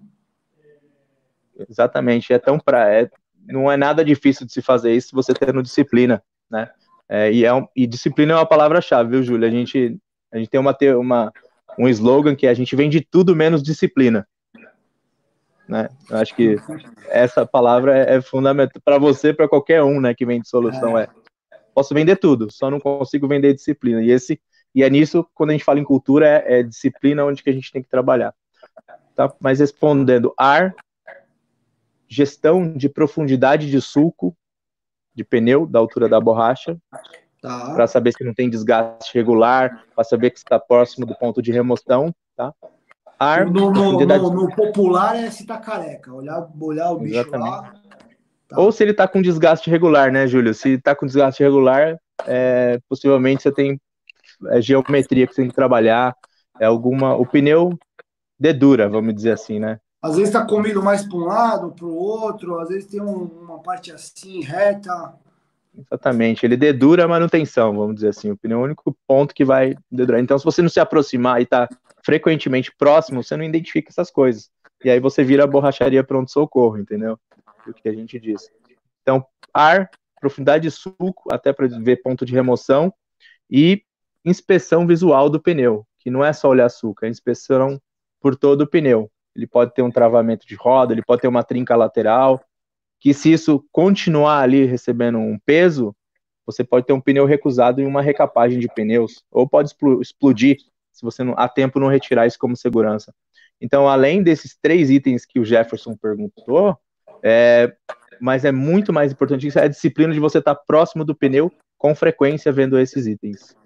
Exatamente, é tão pra... É... não é nada difícil de se fazer isso você tendo disciplina, né? É, e, é um... e disciplina é uma palavra-chave, viu, Júlia? A gente, a gente tem uma, uma, um slogan que é a gente vende tudo menos disciplina. Né? Eu acho que essa palavra é, é fundamental para você, para qualquer um, né, que vende solução é posso vender tudo, só não consigo vender disciplina. E esse e é nisso, quando a gente fala em cultura, é, é disciplina onde que a gente tem que trabalhar. Tá? Mas respondendo, ar, gestão de profundidade de sulco de pneu, da altura da borracha, tá. para saber se não tem desgaste regular, para saber que está próximo do ponto de remoção, tá? Ar, no, no, no, no popular é se tá careca, olhar, olhar o bicho Exatamente. lá, Tá. Ou se ele está com desgaste regular, né, Júlio? Se está com desgaste regular, é, possivelmente você tem é, geometria que você tem que trabalhar, é alguma. O pneu dedura, vamos dizer assim, né? Às vezes está comido mais para um lado, para o outro, às vezes tem um, uma parte assim, reta. Exatamente, ele dedura a manutenção, vamos dizer assim. O pneu é o único ponto que vai dedurar. Então, se você não se aproximar e está frequentemente próximo, você não identifica essas coisas. e aí você vira a borracharia pronto-socorro, entendeu? O que a gente diz. Então, ar, profundidade de suco, até para ver ponto de remoção, e inspeção visual do pneu, que não é só olhar suco, é inspeção por todo o pneu. Ele pode ter um travamento de roda, ele pode ter uma trinca lateral, que se isso continuar ali recebendo um peso, você pode ter um pneu recusado em uma recapagem de pneus, ou pode explodir se você não, a tempo não retirar isso como segurança. Então, além desses três itens que o Jefferson perguntou, é, mas é muito mais importante isso, é a disciplina de você estar próximo do pneu com frequência vendo esses itens.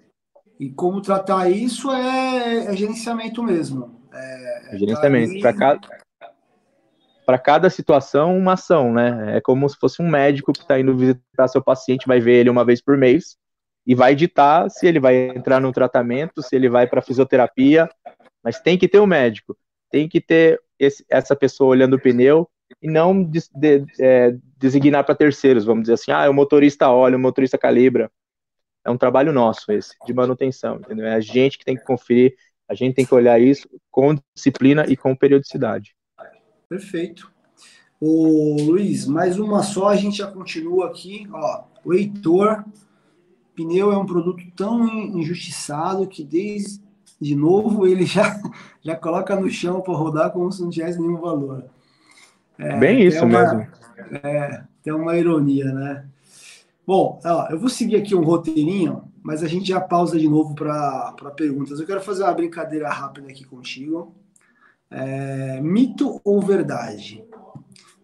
E como tratar isso é, é gerenciamento mesmo. É, é gerenciamento. Para cada, para cada situação, uma ação, né? É como se fosse um médico que está indo visitar seu paciente, vai ver ele uma vez por mês e vai ditar se ele vai entrar no tratamento, se ele vai para fisioterapia, mas tem que ter um médico, tem que ter esse, essa pessoa olhando o pneu e não de, de, é, designar para terceiros, vamos dizer assim, ah, o motorista olha, o motorista calibra. É um trabalho nosso esse, de manutenção, entendeu? É a gente que tem que conferir, a gente tem que olhar isso com disciplina e com periodicidade. Perfeito. O Luiz, mais uma só, a gente já continua aqui. Ó, o Heitor, pneu é um produto tão injustiçado que desde de novo ele já, já coloca no chão para rodar como se não tivesse nenhum valor. É, Bem isso uma, mesmo. É, tem uma ironia, né? Bom, ó, eu vou seguir aqui um roteirinho, mas a gente já pausa de novo para perguntas. Eu quero fazer uma brincadeira rápida aqui contigo. É, mito ou verdade?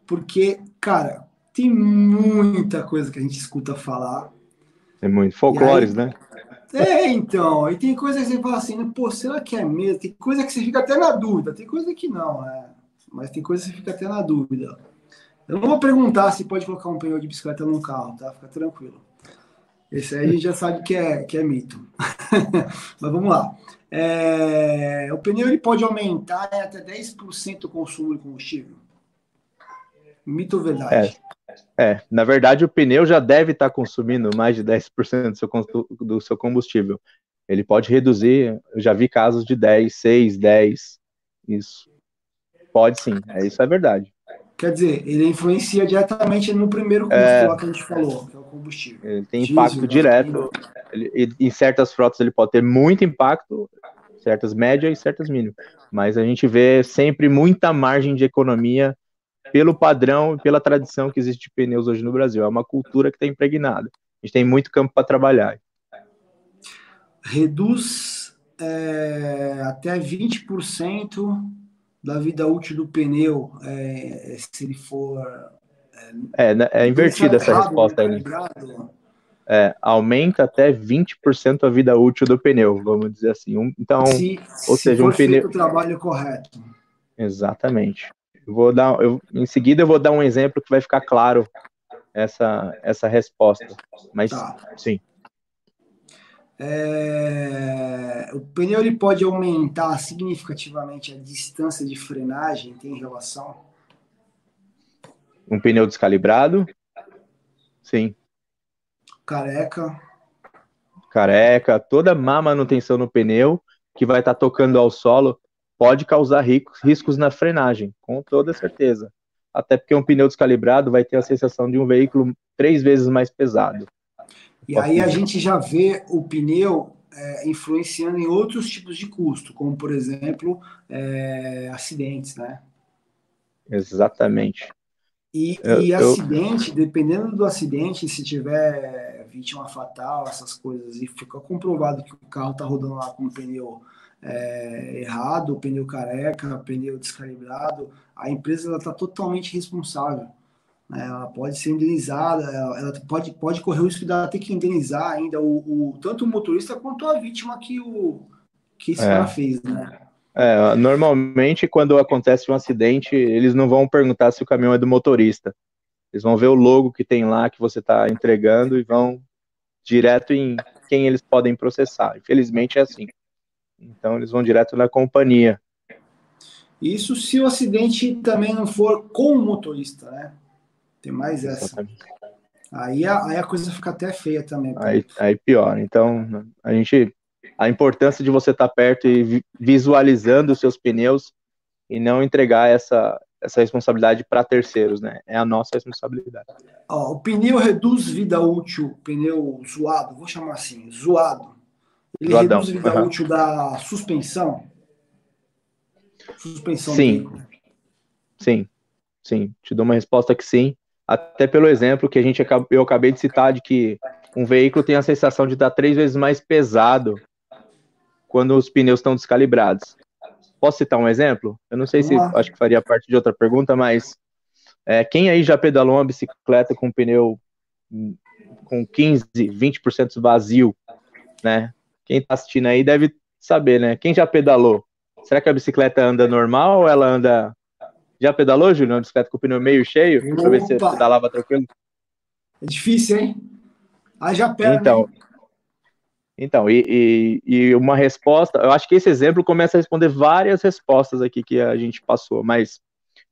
Porque, cara, tem muita coisa que a gente escuta falar. É muito folclores, aí, né? É, então. E tem coisa que você fala assim, pô, será que é mesmo? Tem coisa que você fica até na dúvida, tem coisa que não, né? Mas tem coisa que você fica até na dúvida. Eu não vou perguntar se pode colocar um pneu de bicicleta no carro, tá? Fica tranquilo. Esse aí já sabe que é, que é mito. Mas vamos lá. É, o pneu ele pode aumentar até 10% o consumo de combustível. Mito ou verdade? É, é, na verdade, o pneu já deve estar consumindo mais de 10% do seu, do seu combustível. Ele pode reduzir, eu já vi casos de 10, 6, 10. Isso. Pode sim, é, isso é verdade. Quer dizer, ele influencia diretamente no primeiro custo é, lá que a gente falou, que é o combustível. Ele tem impacto Diesel, direto. Ele, em certas frotas ele pode ter muito impacto, certas médias e certas mínimas. Mas a gente vê sempre muita margem de economia pelo padrão e pela tradição que existe de pneus hoje no Brasil. É uma cultura que está impregnada. A gente tem muito campo para trabalhar. Reduz é, até 20% da vida útil do pneu, é, se ele for. É, né, é invertida essa resposta aí. Né? É, aumenta até 20% a vida útil do pneu, vamos dizer assim. Um, então, se, ou se seja, um pneu. o trabalho correto. Exatamente. Eu vou dar, eu, em seguida, eu vou dar um exemplo que vai ficar claro essa, essa resposta. Mas, tá. sim. É, o pneu ele pode aumentar significativamente a distância de frenagem, tem relação? Um pneu descalibrado? Sim. Careca. Careca, toda má manutenção no pneu que vai estar tá tocando ao solo pode causar riscos na frenagem, com toda certeza. Até porque um pneu descalibrado vai ter a sensação de um veículo três vezes mais pesado. E aí a gente já vê o pneu é, influenciando em outros tipos de custo, como por exemplo é, acidentes, né? Exatamente. E, eu, e acidente, eu... dependendo do acidente, se tiver vítima fatal, essas coisas, e ficar comprovado que o carro está rodando lá com o pneu é, errado, pneu careca, pneu descalibrado, a empresa está totalmente responsável. Né? Ela pode ser indenizada, ela, ela, pode, pode correr o risco de ela ter que indenizar ainda o, o tanto o motorista quanto a vítima que, o, que esse é. cara fez, né? É, normalmente, quando acontece um acidente, eles não vão perguntar se o caminhão é do motorista. Eles vão ver o logo que tem lá que você está entregando e vão direto em quem eles podem processar. Infelizmente é assim. Então eles vão direto na companhia. Isso se o acidente também não for com o motorista, né? Tem mais essa. Aí a, aí a coisa fica até feia também. Aí, aí pior. Então, a gente. A importância de você estar tá perto e visualizando os seus pneus e não entregar essa, essa responsabilidade para terceiros, né? É a nossa responsabilidade. Ó, o pneu reduz vida útil, pneu zoado, vou chamar assim, zoado. Ele Zoadão. reduz vida uhum. útil da suspensão? Suspensão sim. Sim, sim. Te dou uma resposta que sim. Até pelo exemplo que a gente eu acabei de citar de que um veículo tem a sensação de estar três vezes mais pesado quando os pneus estão descalibrados. Posso citar um exemplo? Eu não sei se acho que faria parte de outra pergunta, mas é, quem aí já pedalou uma bicicleta com pneu com 15, 20% vazio, né? Quem está assistindo aí deve saber, né? Quem já pedalou? Será que a bicicleta anda normal ou ela anda. Já pedalou, Júlio? Uma bicicleta com o pneu meio cheio? Deixa eu ver se você pedalava tranquilo. É difícil, hein? Haja perna. Então, então, e, e, e, uma resposta, eu acho que esse exemplo começa a responder várias respostas aqui que a gente passou, mas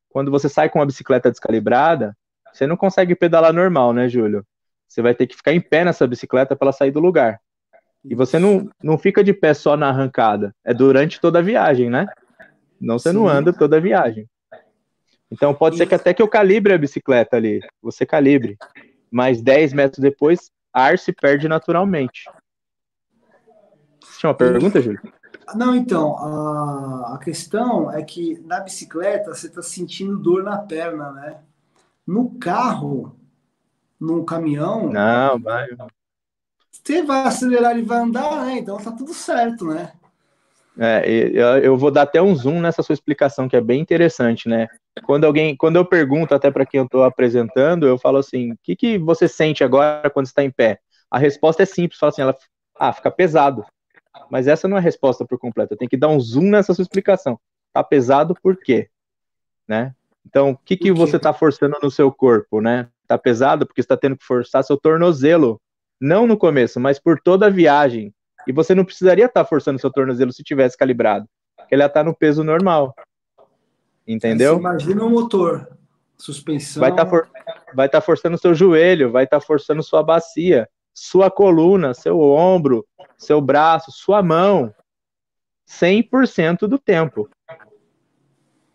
quando você sai com uma bicicleta descalibrada, você não consegue pedalar normal, né, Júlio? Você vai ter que ficar em pé nessa bicicleta para ela sair do lugar. E você não, não fica de pé só na arrancada, é durante toda a viagem, né? Não você Sim. não anda toda a viagem. Então pode ser que até que eu calibre a bicicleta ali, você calibre, mas 10 metros depois, ar se perde naturalmente. Tinha uma pergunta, Júlio? Não, então, a, a questão é que na bicicleta você está sentindo dor na perna, né? No carro, no caminhão. Não, vai. Você vai acelerar e vai andar, né? Então tá tudo certo, né? É, eu vou dar até um zoom nessa sua explicação, que é bem interessante, né? Quando alguém, quando eu pergunto até para quem eu estou apresentando, eu falo assim: o que, que você sente agora quando está em pé? A resposta é simples, fala assim, ela, ah, fica pesado. Mas essa não é a resposta por completo. Tem que dar um zoom nessa sua explicação. Tá pesado por quê? Né? Então, o que, que você está forçando no seu corpo, né? Tá pesado porque está tendo que forçar seu tornozelo. Não no começo, mas por toda a viagem. E você não precisaria estar tá forçando seu tornozelo se tivesse calibrado. Ele ia estar tá no peso normal. Entendeu? Você imagina o motor, suspensão. Vai estar tá for... vai tá forçando seu joelho, vai estar tá forçando sua bacia sua coluna, seu ombro, seu braço, sua mão, 100% do tempo.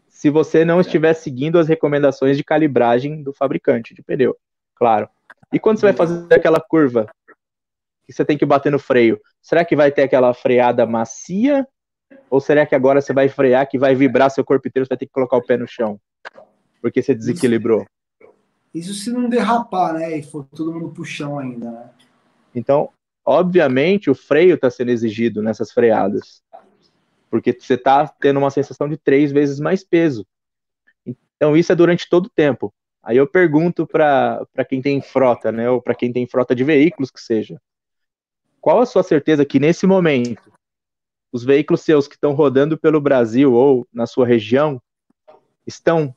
Se você não estiver seguindo as recomendações de calibragem do fabricante de pneu, claro. E quando você vai fazer aquela curva que você tem que bater no freio, será que vai ter aquela freada macia? Ou será que agora você vai frear que vai vibrar seu corpo inteiro, você vai ter que colocar o pé no chão? Porque você desequilibrou. Isso se não derrapar, né? E for todo mundo pro chão ainda, né? Então, obviamente, o freio está sendo exigido nessas freadas, porque você está tendo uma sensação de três vezes mais peso. Então, isso é durante todo o tempo. Aí eu pergunto para quem tem frota, né, ou para quem tem frota de veículos que seja, qual a sua certeza que nesse momento os veículos seus que estão rodando pelo Brasil ou na sua região estão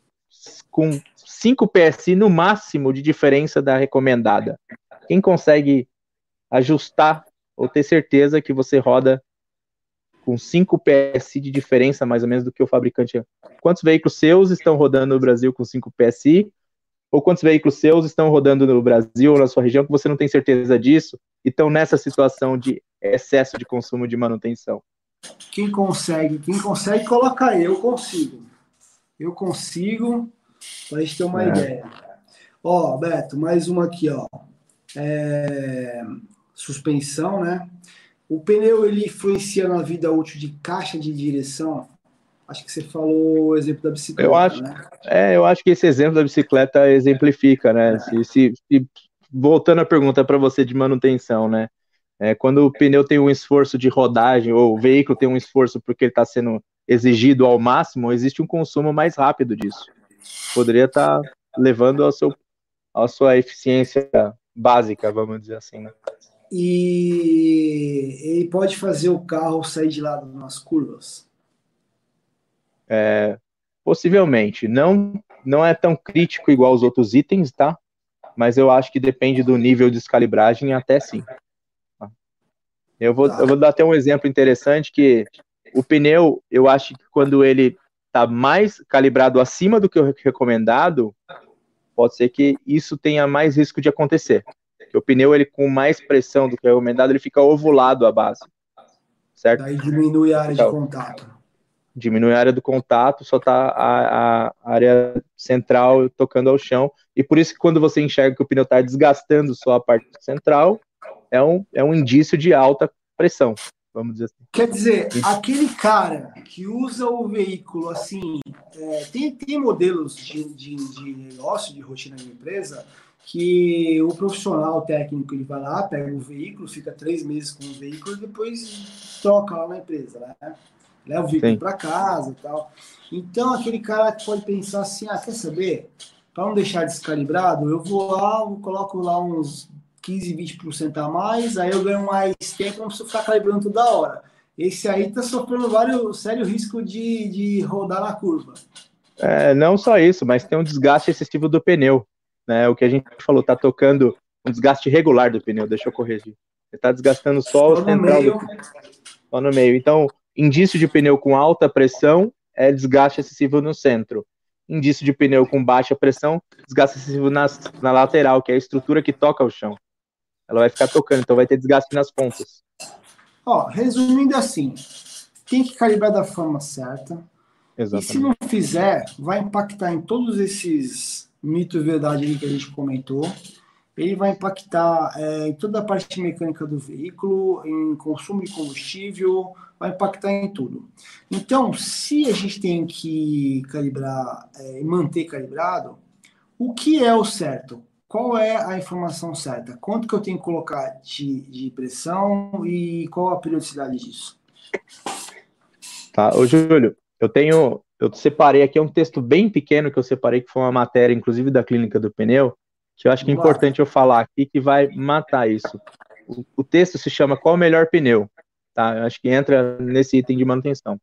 com 5 PSI no máximo de diferença da recomendada? Quem consegue ajustar ou ter certeza que você roda com 5 PSI de diferença, mais ou menos, do que o fabricante. Quantos veículos seus estão rodando no Brasil com 5 PSI? Ou quantos veículos seus estão rodando no Brasil ou na sua região que você não tem certeza disso e estão nessa situação de excesso de consumo de manutenção? Quem consegue, quem consegue, coloca aí. Eu consigo. Eu consigo, para a gente ter uma é. ideia. Ó, Beto, mais uma aqui, ó. É, suspensão, né? O pneu ele influencia na vida útil de caixa de direção. Acho que você falou o exemplo da bicicleta. Eu acho, né? é, eu acho que esse exemplo da bicicleta exemplifica, né? É. Se, se, se, voltando à pergunta para você de manutenção, né? É, quando o pneu tem um esforço de rodagem ou o veículo tem um esforço porque ele está sendo exigido ao máximo, existe um consumo mais rápido disso. Poderia estar tá levando ao seu, à sua eficiência básica, vamos dizer assim. Né? e ele pode fazer o carro sair de lado nas curvas? É, possivelmente. Não, não é tão crítico igual os outros itens, tá? Mas eu acho que depende do nível de descalibragem, até sim. Eu vou, eu vou dar até um exemplo interessante que o pneu, eu acho que quando ele está mais calibrado acima do que o recomendado, pode ser que isso tenha mais risco de acontecer que o pneu ele com mais pressão do que o recomendado, ele fica ovulado à base. Certo? Daí diminui a área então, de contato. Diminui a área do contato, só está a, a, área central tocando ao chão, e por isso que quando você enxerga que o pneu está desgastando só a parte central, é um, é um indício de alta pressão, vamos dizer assim. Quer dizer, aquele cara que usa o veículo assim, é, tem, tem modelos de, de, de negócio, de rotina de empresa, que o profissional técnico ele vai lá, pega o veículo, fica três meses com o veículo e depois troca lá na empresa, né? Leva o veículo para casa e tal. Então aquele cara pode pensar assim, ah, quer saber? Para não deixar descalibrado, eu vou lá, eu coloco lá uns 15, 20% a mais, aí eu ganho mais tempo, não preciso ficar calibrando toda hora. Esse aí está sofrendo vários sério risco de, de rodar na curva. É, não só isso, mas tem um desgaste excessivo do pneu. Né? O que a gente falou, tá tocando um desgaste regular do pneu, deixa eu corrigir. Ele tá desgastando só, só o central do pneu, só no meio. Então, indício de pneu com alta pressão é desgaste excessivo no centro. Indício de pneu com baixa pressão, desgaste excessivo na, na lateral, que é a estrutura que toca o chão. Ela vai ficar tocando, então vai ter desgaste nas pontas. Ó, resumindo assim, tem que calibrar da forma certa. Exatamente. E se não fizer, vai impactar em todos esses mitos e verdade que a gente comentou. Ele vai impactar é, em toda a parte mecânica do veículo, em consumo de combustível, vai impactar em tudo. Então, se a gente tem que calibrar e é, manter calibrado, o que é o certo? qual é a informação certa? Quanto que eu tenho que colocar de, de pressão e qual a periodicidade disso? Tá, ô Júlio, eu tenho, eu separei aqui um texto bem pequeno que eu separei, que foi uma matéria, inclusive, da clínica do pneu, que eu acho que é importante eu falar aqui, que vai matar isso. O, o texto se chama Qual o melhor pneu? Tá? Eu acho que entra nesse item de manutenção.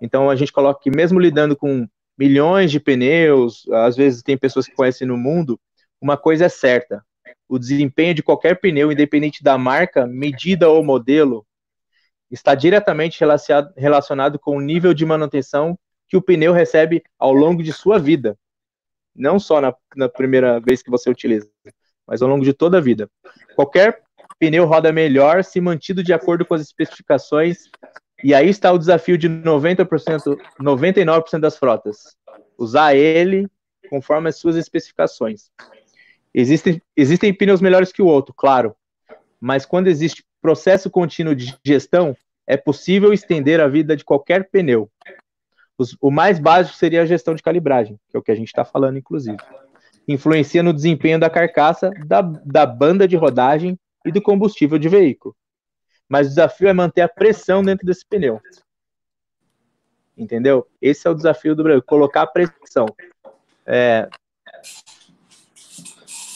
Então a gente coloca que mesmo lidando com milhões de pneus, às vezes tem pessoas que conhecem no mundo, uma coisa é certa: o desempenho de qualquer pneu, independente da marca, medida ou modelo, está diretamente relacionado com o nível de manutenção que o pneu recebe ao longo de sua vida. Não só na, na primeira vez que você utiliza, mas ao longo de toda a vida. Qualquer pneu roda melhor se mantido de acordo com as especificações, e aí está o desafio de 90%, 99% das frotas. Usar ele conforme as suas especificações. Existem, existem pneus melhores que o outro, claro, mas quando existe processo contínuo de gestão, é possível estender a vida de qualquer pneu. Os, o mais básico seria a gestão de calibragem, que é o que a gente está falando, inclusive. Influencia no desempenho da carcaça, da, da banda de rodagem e do combustível de veículo. Mas o desafio é manter a pressão dentro desse pneu. Entendeu? Esse é o desafio do Brasil, colocar a pressão. É,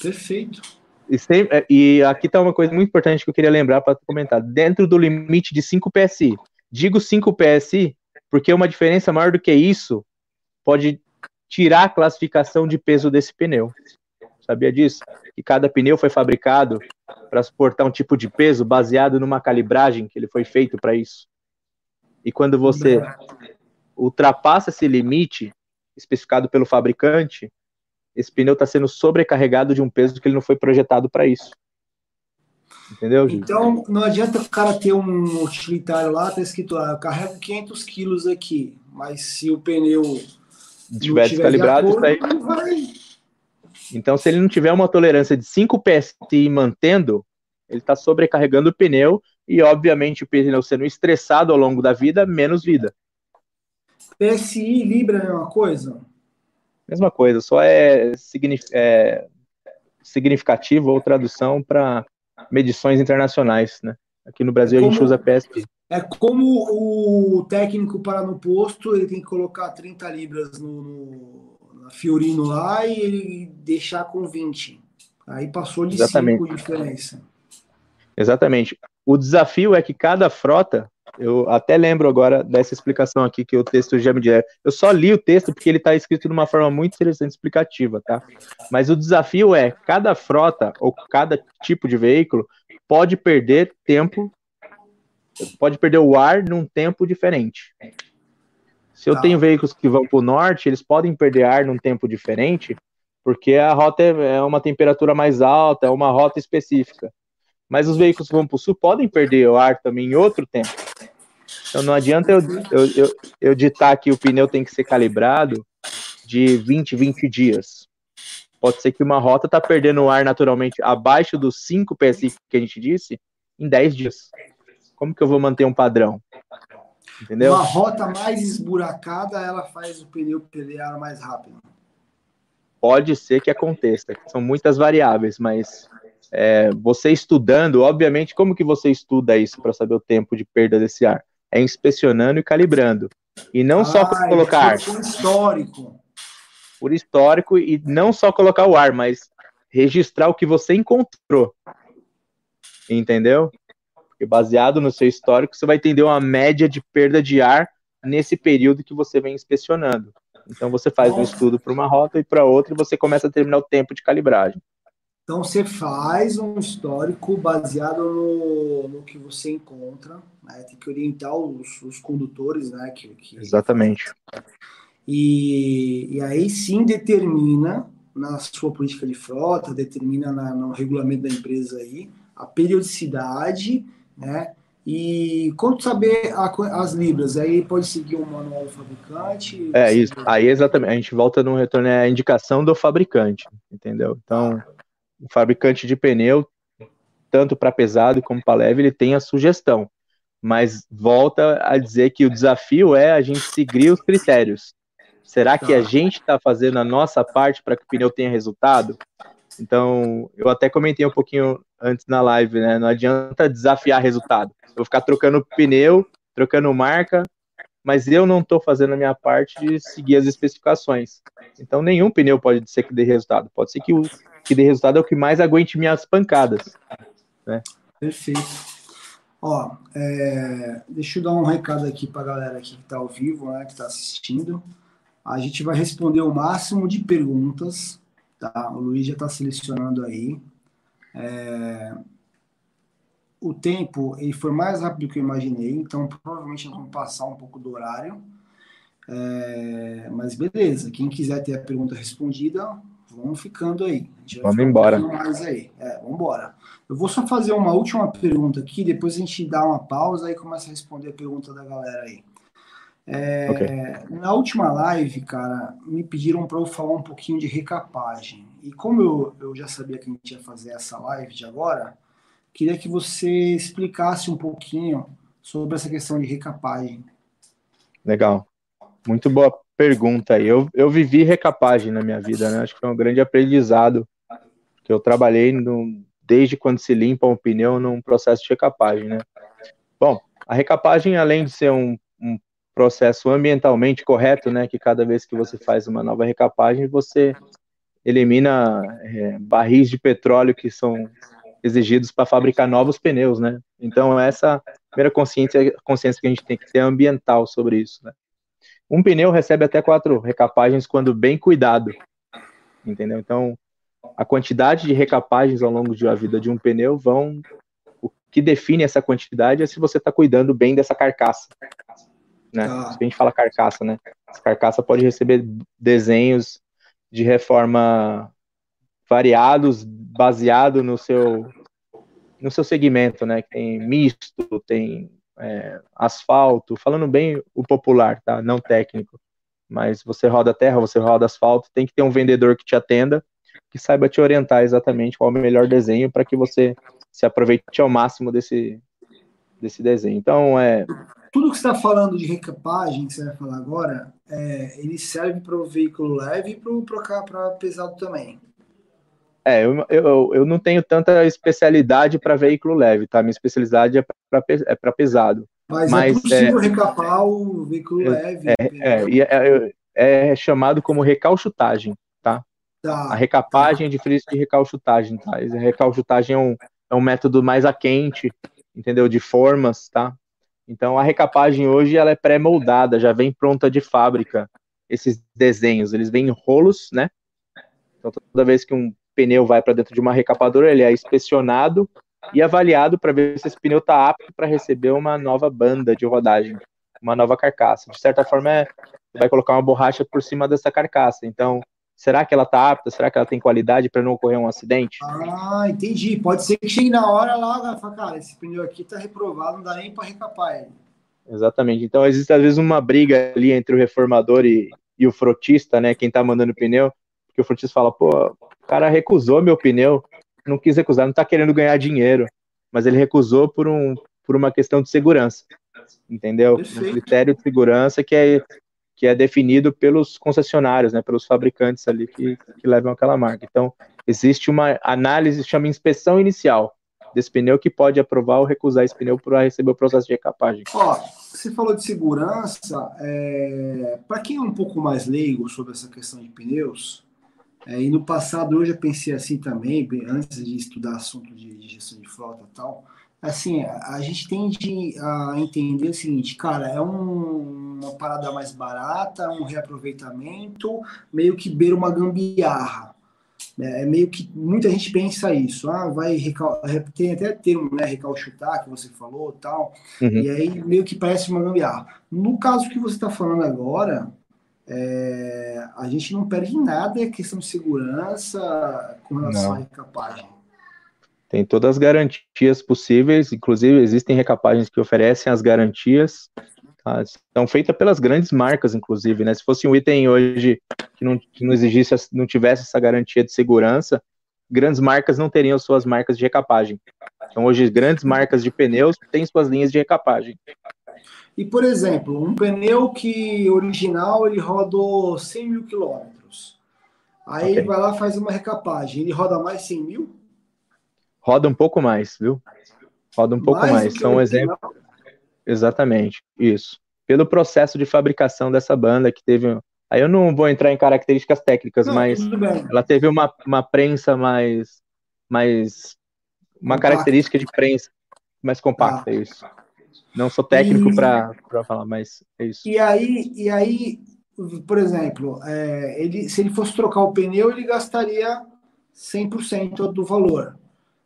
Perfeito. E, sempre, é, e aqui está uma coisa muito importante que eu queria lembrar para comentar. Dentro do limite de 5 PSI. Digo 5 PSI porque uma diferença maior do que isso pode tirar a classificação de peso desse pneu. Sabia disso? Que cada pneu foi fabricado para suportar um tipo de peso baseado numa calibragem que ele foi feito para isso. E quando você ultrapassa esse limite especificado pelo fabricante, esse pneu está sendo sobrecarregado de um peso que ele não foi projetado para isso. Entendeu, Gil? Então, não adianta o cara ter um utilitário lá, tá escrito, ah, eu carrego 500 quilos aqui, mas se o pneu estiver descalibrado, de acordo, isso aí... vai... Então, se ele não tiver uma tolerância de 5 PSI mantendo, ele está sobrecarregando o pneu e, obviamente, o pneu sendo estressado ao longo da vida, menos vida. PSI e Libra é a mesma coisa? Mesma coisa, só é, é significativo ou tradução para medições internacionais, né? Aqui no Brasil é como, a gente usa PSP. É como o técnico parar no posto, ele tem que colocar 30 libras no, no Fiorino lá e ele deixar com 20. Aí passou de Exatamente. 5 diferença. Exatamente. O desafio é que cada frota eu até lembro agora dessa explicação aqui que o texto já me diz. Eu só li o texto porque ele está escrito de uma forma muito interessante, explicativa, tá? Mas o desafio é cada frota ou cada tipo de veículo pode perder tempo, pode perder o ar num tempo diferente. Se eu tá. tenho veículos que vão para o norte, eles podem perder ar num tempo diferente, porque a rota é, é uma temperatura mais alta, é uma rota específica. Mas os veículos que vão para o sul podem perder o ar também em outro tempo. Então não adianta eu, eu, eu, eu ditar que o pneu tem que ser calibrado de 20, 20 dias. Pode ser que uma rota tá perdendo o ar naturalmente abaixo dos 5 PSI que a gente disse em 10 dias. Como que eu vou manter um padrão? Entendeu? Uma rota mais esburacada, ela faz o pneu pelear mais rápido. Pode ser que aconteça. São muitas variáveis, mas é, você estudando, obviamente, como que você estuda isso para saber o tempo de perda desse ar? É inspecionando e calibrando. E não ah, só colocar ar. Por histórico. Por histórico e não só colocar o ar, mas registrar o que você encontrou. Entendeu? Porque baseado no seu histórico, você vai entender uma média de perda de ar nesse período que você vem inspecionando. Então você faz Nossa. um estudo para uma rota e para outra e você começa a terminar o tempo de calibragem. Então você faz um histórico baseado no, no que você encontra, né? tem que orientar os, os condutores, né? Que, que... Exatamente. E, e aí sim determina na sua política de frota, determina na, no regulamento da empresa aí a periodicidade, né? E quanto saber a, as libras, aí pode seguir o manual do fabricante. É isso. Aí exatamente. A gente volta no retorno é a indicação do fabricante, entendeu? Então o fabricante de pneu, tanto para pesado como para leve, ele tem a sugestão. Mas volta a dizer que o desafio é a gente seguir os critérios. Será que a tá. gente está fazendo a nossa parte para que o pneu tenha resultado? Então, eu até comentei um pouquinho antes na live, né? Não adianta desafiar resultado. Eu vou ficar trocando pneu, trocando marca, mas eu não estou fazendo a minha parte de seguir as especificações. Então, nenhum pneu pode ser que dê resultado. Pode ser que o que dê resultado é o que mais aguente minhas pancadas. Né? Perfeito. Ó, é, deixa eu dar um recado aqui para a galera aqui que está ao vivo, né, que está assistindo. A gente vai responder o máximo de perguntas, tá? O Luiz já está selecionando aí. É, o tempo ele foi mais rápido do que eu imaginei, então provavelmente nós vamos passar um pouco do horário. É, mas beleza, quem quiser ter a pergunta respondida, vamos ficando aí. vamos embora. Um mais aí. É, vamos embora. Eu vou só fazer uma última pergunta aqui, depois a gente dá uma pausa e começa a responder a pergunta da galera aí. É, okay. Na última live, cara, me pediram para eu falar um pouquinho de recapagem. E como eu, eu já sabia que a gente ia fazer essa live de agora, queria que você explicasse um pouquinho sobre essa questão de recapagem. Legal. Muito boa pergunta aí. Eu, eu vivi recapagem na minha vida, né? Acho que foi um grande aprendizado que eu trabalhei no, desde quando se limpa um pneu num processo de recapagem, né? Bom, a recapagem, além de ser um, um processo ambientalmente correto, né? Que cada vez que você faz uma nova recapagem, você elimina é, barris de petróleo que são exigidos para fabricar novos pneus, né? Então, essa primeira consciência, consciência que a gente tem que ter ambiental sobre isso, né? Um pneu recebe até quatro recapagens quando bem cuidado, entendeu? Então, a quantidade de recapagens ao longo da vida de um pneu vão. O que define essa quantidade é se você está cuidando bem dessa carcaça. Né? Ah. a gente fala carcaça, né? Essa carcaça pode receber desenhos de reforma variados, baseado no seu no seu segmento, né? Tem misto, tem é, asfalto, falando bem o popular, tá? Não técnico. Mas você roda terra, você roda asfalto, tem que ter um vendedor que te atenda, que saiba te orientar exatamente qual é o melhor desenho para que você se aproveite ao máximo desse, desse desenho. Então, é. Tudo que você está falando de recapagem, que você vai falar agora, é, ele serve para o veículo leve e para pesado também. É, eu, eu, eu não tenho tanta especialidade para veículo leve, tá? Minha especialidade é para é pesado. Mas, Mas é possível é, recapar o veículo é, leve. É, é, é, é, chamado como recalchutagem, tá? tá a recapagem tá. é diferente de recalchutagem, tá? A recalchutagem é um, é um método mais a quente, entendeu? De formas, tá? Então a recapagem hoje ela é pré-moldada, já vem pronta de fábrica. Esses desenhos, eles vêm em rolos, né? Então toda vez que um pneu vai para dentro de uma recapadora, ele é inspecionado e avaliado para ver se esse pneu está apto para receber uma nova banda de rodagem, uma nova carcaça. De certa forma, é, vai colocar uma borracha por cima dessa carcaça. Então, será que ela está apta? Será que ela tem qualidade para não ocorrer um acidente? Ah, entendi. Pode ser que chegue na hora lá, cara, esse pneu aqui está reprovado, não dá nem para recapar ele. Exatamente. Então existe às vezes uma briga ali entre o reformador e, e o frotista, né? Quem tá mandando o pneu, porque o frotista fala, pô, o cara recusou meu pneu, não quis recusar, não tá querendo ganhar dinheiro, mas ele recusou por, um, por uma questão de segurança, entendeu? Perfeito. Um critério de segurança que é, que é definido pelos concessionários, né? Pelos fabricantes ali que, que levam aquela marca. Então, existe uma análise, chama inspeção inicial desse pneu que pode aprovar ou recusar esse pneu para receber o processo de recapagem. Ó, você falou de segurança, é, para quem é um pouco mais leigo sobre essa questão de pneus, é, e no passado eu já pensei assim também, antes de estudar assunto de, de gestão de frota e tal, assim, a gente tende a entender o seguinte, cara, é um, uma parada mais barata, um reaproveitamento, meio que beira uma gambiarra. É, é meio que muita gente pensa isso, ah, vai recal... tem até termo, né, recalchutar que você falou, tal. Uhum. E aí meio que parece uma gambiarra. No caso que você está falando agora, é... a gente não perde nada, é questão de segurança com relação não. à recapagem. Tem todas as garantias possíveis, inclusive existem recapagens que oferecem as garantias Tá? São feitas pelas grandes marcas, inclusive, né? Se fosse um item hoje que não, que não exigisse, não tivesse essa garantia de segurança, grandes marcas não teriam suas marcas de recapagem. Então, hoje, grandes marcas de pneus têm suas linhas de recapagem. E, por exemplo, um pneu que original ele rodou 100 mil quilômetros. Aí okay. ele vai lá faz uma recapagem. Ele roda mais 100 mil? Roda um pouco mais, viu? Roda um pouco mais. mais. São um exemplo. Exatamente, isso. Pelo processo de fabricação dessa banda, que teve. Aí eu não vou entrar em características técnicas, não, mas ela teve uma, uma prensa mais. mais uma compacta. característica de prensa mais compacta, ah. é isso. Não sou técnico para falar, mas é isso. E aí, e aí por exemplo, é, ele, se ele fosse trocar o pneu, ele gastaria 100% do valor.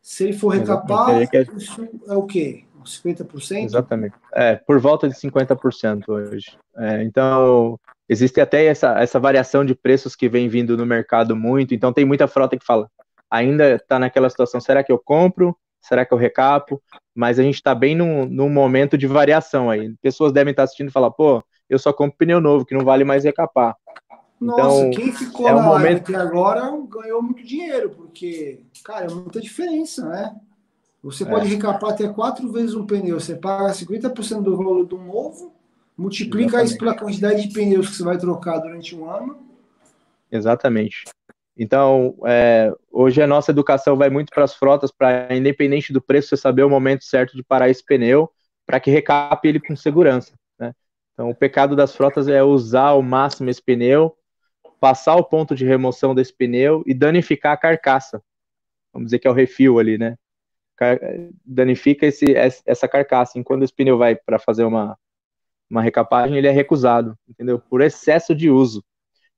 Se ele for recapar, que... isso é o quê? 50%? Exatamente. É, por volta de 50% hoje. É, então, existe até essa, essa variação de preços que vem vindo no mercado muito. Então, tem muita frota que fala, ainda está naquela situação, será que eu compro? Será que eu recapo? Mas a gente está bem num, num momento de variação aí. Pessoas devem estar tá assistindo e falar, pô, eu só compro pneu novo, que não vale mais recapar. Nossa, então, quem ficou é um momento... até agora ganhou muito dinheiro, porque, cara, é muita diferença, né? Você pode é. recapar até quatro vezes um pneu. Você paga 50% do valor do novo, multiplica Exatamente. isso pela quantidade de pneus que você vai trocar durante um ano. Exatamente. Então, é, hoje a nossa educação vai muito para as frotas, para independente do preço, você saber o momento certo de parar esse pneu, para que recape ele com segurança. Né? Então, o pecado das frotas é usar ao máximo esse pneu, passar o ponto de remoção desse pneu e danificar a carcaça. Vamos dizer que é o refil ali, né? danifica esse, essa carcaça. E quando esse pneu vai para fazer uma, uma recapagem, ele é recusado, entendeu? Por excesso de uso.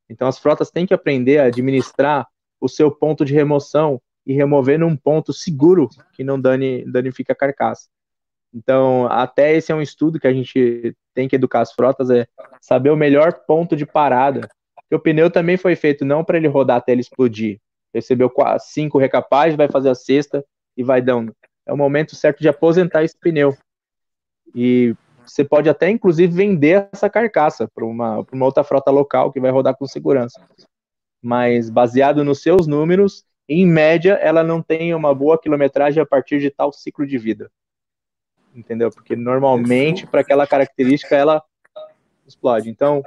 Então as frotas têm que aprender a administrar o seu ponto de remoção e remover num ponto seguro que não dane, danifica a carcaça. Então, até esse é um estudo que a gente tem que educar as frotas, é saber o melhor ponto de parada. Porque o pneu também foi feito não para ele rodar até ele explodir. Recebeu cinco recapagens, vai fazer a sexta, e vai dando. É o momento certo de aposentar esse pneu. E você pode até, inclusive, vender essa carcaça para uma, uma outra frota local que vai rodar com segurança. Mas, baseado nos seus números, em média, ela não tem uma boa quilometragem a partir de tal ciclo de vida. Entendeu? Porque normalmente, para aquela característica, ela explode. Então,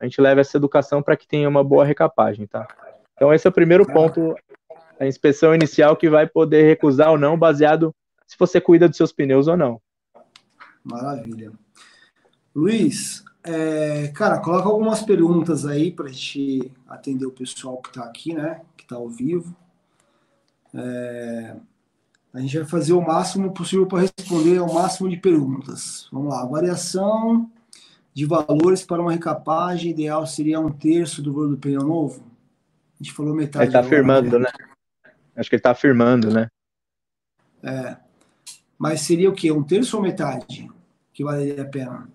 a gente leva essa educação para que tenha uma boa recapagem, tá? Então, esse é o primeiro ponto a inspeção inicial que vai poder recusar ou não, baseado se você cuida dos seus pneus ou não. Maravilha. Luiz, é, cara, coloca algumas perguntas aí para a gente atender o pessoal que está aqui, né? Que está ao vivo. É, a gente vai fazer o máximo possível para responder ao máximo de perguntas. Vamos lá. Variação de valores para uma recapagem ideal seria um terço do valor do pneu novo? A gente falou metade. Ele está afirmando, né? Acho que ele está afirmando, né? É. Mas seria o quê? Um terço ou metade que valeria a pena?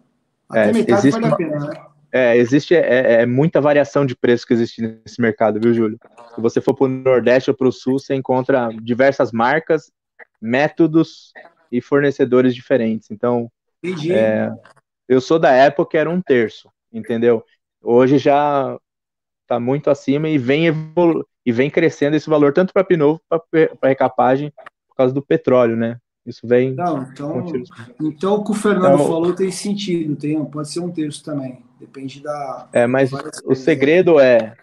Até é, metade vale a pena, né? É, existe é, é, é, muita variação de preço que existe nesse mercado, viu, Júlio? Se você for para o Nordeste ou para o Sul, você encontra diversas marcas, métodos e fornecedores diferentes. Então, é, Eu sou da época que era um terço, entendeu? Hoje já está muito acima e vem evolu e vem crescendo esse valor tanto para pneu para recapagem por causa do petróleo, né? Isso vem. Não, então, então o que o Fernando então, falou tem sentido, tem, pode ser um terço também. Depende da. É, mas o segredo é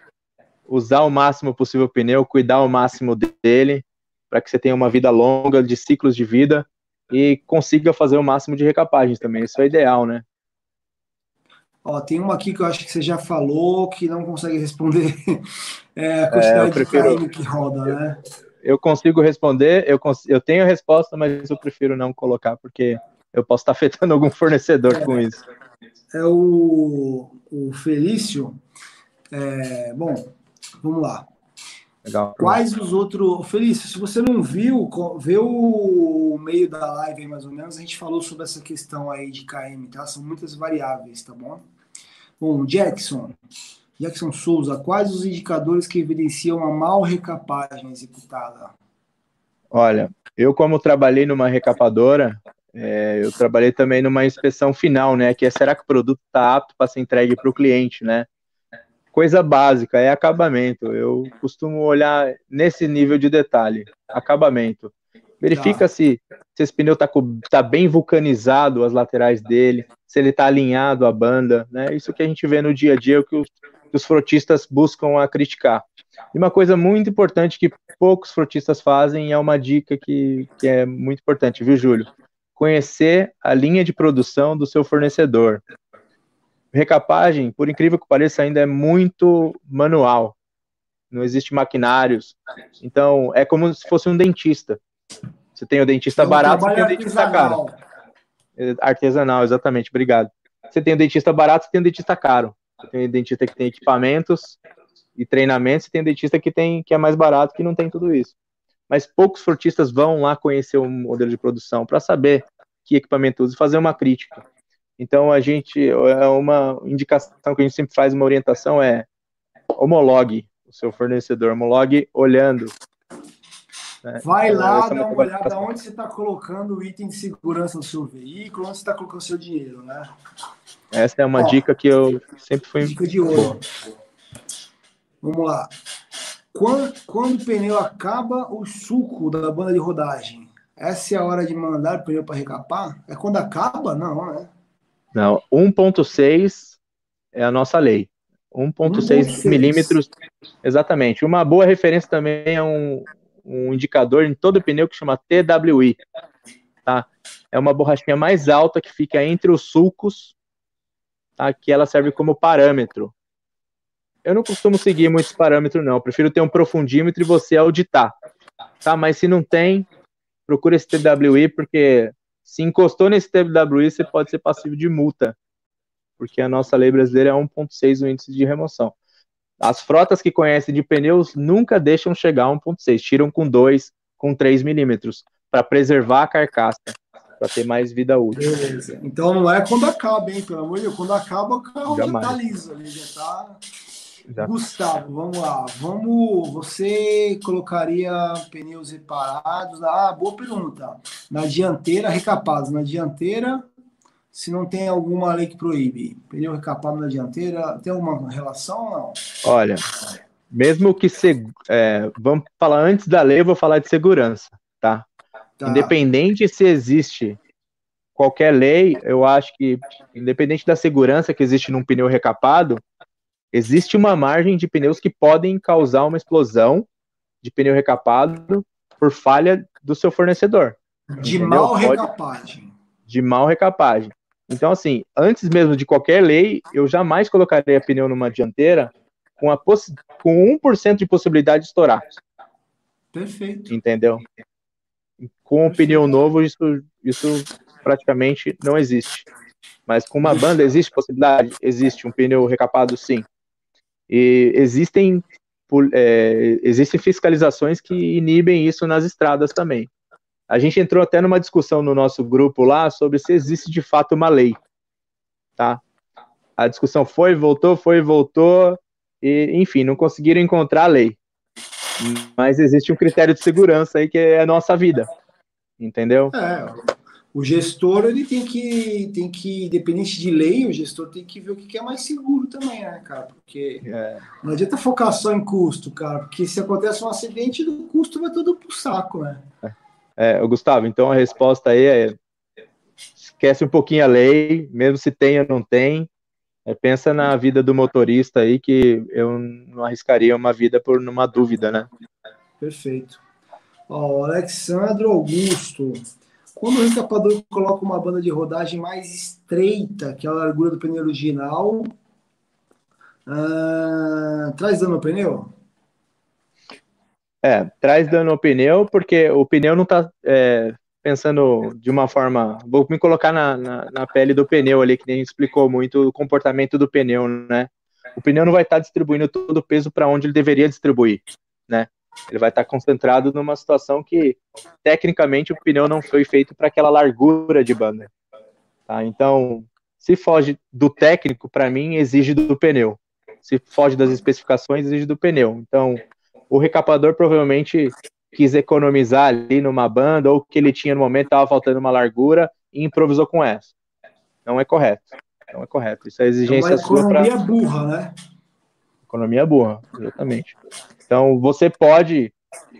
usar o máximo possível o pneu, cuidar o máximo dele, para que você tenha uma vida longa de ciclos de vida e consiga fazer o máximo de recapagens também. Isso é ideal, né? Ó, tem uma aqui que eu acho que você já falou que não consegue responder. É a quantidade é, prefiro... de que roda, né? Eu consigo responder, eu, cons... eu tenho a resposta, mas eu prefiro não colocar, porque eu posso estar afetando algum fornecedor é, com isso. É o, o Felício. É, bom, vamos lá. Legal. Quais os outros. Felício, se você não viu, vê o meio da live aí mais ou menos, a gente falou sobre essa questão aí de KM, tá? São muitas variáveis, tá bom? Bom, Jackson. Jackson Souza, quais os indicadores que evidenciam a mal recapagem executada? Olha, eu como trabalhei numa recapadora, é, eu trabalhei também numa inspeção final, né? Que é será que o produto está apto para ser entregue para o cliente, né? Coisa básica é acabamento. Eu costumo olhar nesse nível de detalhe, acabamento. Verifica se, se esse pneu está tá bem vulcanizado, as laterais dele, se ele está alinhado à banda, né? Isso que a gente vê no dia a dia, o que os, que os frotistas buscam a criticar. E uma coisa muito importante que poucos frotistas fazem, e é uma dica que, que é muito importante, viu, Júlio? conhecer a linha de produção do seu fornecedor. Recapagem, por incrível que pareça, ainda é muito manual. Não existe maquinários. Então, é como se fosse um dentista. Você tem o dentista barato, você tem o dentista caro. Artesanal, exatamente, obrigado. Você tem o dentista barato, você tem o dentista caro. Você tem o dentista que tem equipamentos e treinamentos, você tem o dentista que tem que é mais barato, que não tem tudo isso. Mas poucos frotistas vão lá conhecer o modelo de produção para saber que equipamento usa e fazer uma crítica. Então a gente é uma indicação que a gente sempre faz uma orientação é homologue o seu fornecedor, homologue olhando. Né? Vai então, lá, é dá uma olhada onde você está colocando o item de segurança no seu veículo, onde você está colocando o seu dinheiro, né? Essa é uma Ó, dica que eu sempre fui. Dica de ouro. Vamos lá. Quando, quando o pneu acaba o suco da banda de rodagem, essa é a hora de mandar o pneu para recapar? É quando acaba? Não, né? Não, 1.6 é a nossa lei. 1.6 milímetros, exatamente. Uma boa referência também é um, um indicador em todo pneu que chama TWI, tá? É uma borrachinha mais alta que fica entre os sulcos, tá? Que ela serve como parâmetro. Eu não costumo seguir muitos parâmetros, não. Eu prefiro ter um profundímetro e você auditar, tá? Mas se não tem, procura esse TWI, porque se encostou nesse TWI, você pode ser passivo de multa, porque a nossa lei brasileira é 1,6 o índice de remoção. As frotas que conhecem de pneus nunca deixam chegar a 1,6, tiram com 2, com 3 milímetros, para preservar a carcaça, para ter mais vida útil. Beleza. Então não é quando acaba, hein? Pelo amor de Deus, quando acaba, o carro Jamais. já tá liso ali, já tá já. Gustavo, vamos lá. Vamos. Você colocaria pneus reparados? Ah, boa pergunta. Na dianteira, recapados. Na dianteira, se não tem alguma lei que proíbe. Pneu recapado na dianteira, tem alguma relação ou não? Olha, mesmo que se, é, vamos falar antes da lei, eu vou falar de segurança, tá? tá? Independente se existe qualquer lei, eu acho que independente da segurança que existe num pneu recapado, existe uma margem de pneus que podem causar uma explosão de pneu recapado por falha do seu fornecedor. De entendeu? mal recapagem. De mal recapagem. Então, assim, antes mesmo de qualquer lei, eu jamais colocaria pneu numa dianteira com, a com 1% de possibilidade de estourar. Perfeito. Entendeu? Com um pneu novo, isso, isso praticamente não existe. Mas com uma banda, existe possibilidade? Existe. Um pneu recapado, sim. E existem, é, existem fiscalizações que inibem isso nas estradas também. A gente entrou até numa discussão no nosso grupo lá sobre se existe de fato uma lei, tá? A discussão foi, voltou, foi, voltou, e enfim, não conseguiram encontrar a lei. Mas existe um critério de segurança aí que é a nossa vida, entendeu? É, o gestor ele tem que, tem que, independente de lei, o gestor tem que ver o que é mais seguro também, né, cara? Porque é. não adianta focar só em custo, cara, porque se acontece um acidente, o custo vai todo pro saco, né? É, Gustavo, então a resposta aí é esquece um pouquinho a lei, mesmo se tem ou não tem, é, pensa na vida do motorista aí, que eu não arriscaria uma vida por uma dúvida, né? Perfeito. Ó, Alexandre Augusto, quando o recapador coloca uma banda de rodagem mais estreita que a largura do pneu original, uh, traz dano ao pneu? É, traz dano ao pneu, porque o pneu não está é, pensando de uma forma. Vou me colocar na, na, na, pele do pneu ali, que nem explicou muito o comportamento do pneu, né? O pneu não vai estar tá distribuindo todo o peso para onde ele deveria distribuir, né? Ele vai estar concentrado numa situação que, tecnicamente, o pneu não foi feito para aquela largura de banda. Tá? Então, se foge do técnico, para mim, exige do pneu. Se foge das especificações, exige do pneu. Então, o recapador provavelmente quis economizar ali numa banda, ou que ele tinha no momento, estava faltando uma largura, e improvisou com essa. Não é correto. Não é correto. Isso é exigência é uma economia pra... burra, né? Economia burra, exatamente. Então, você pode,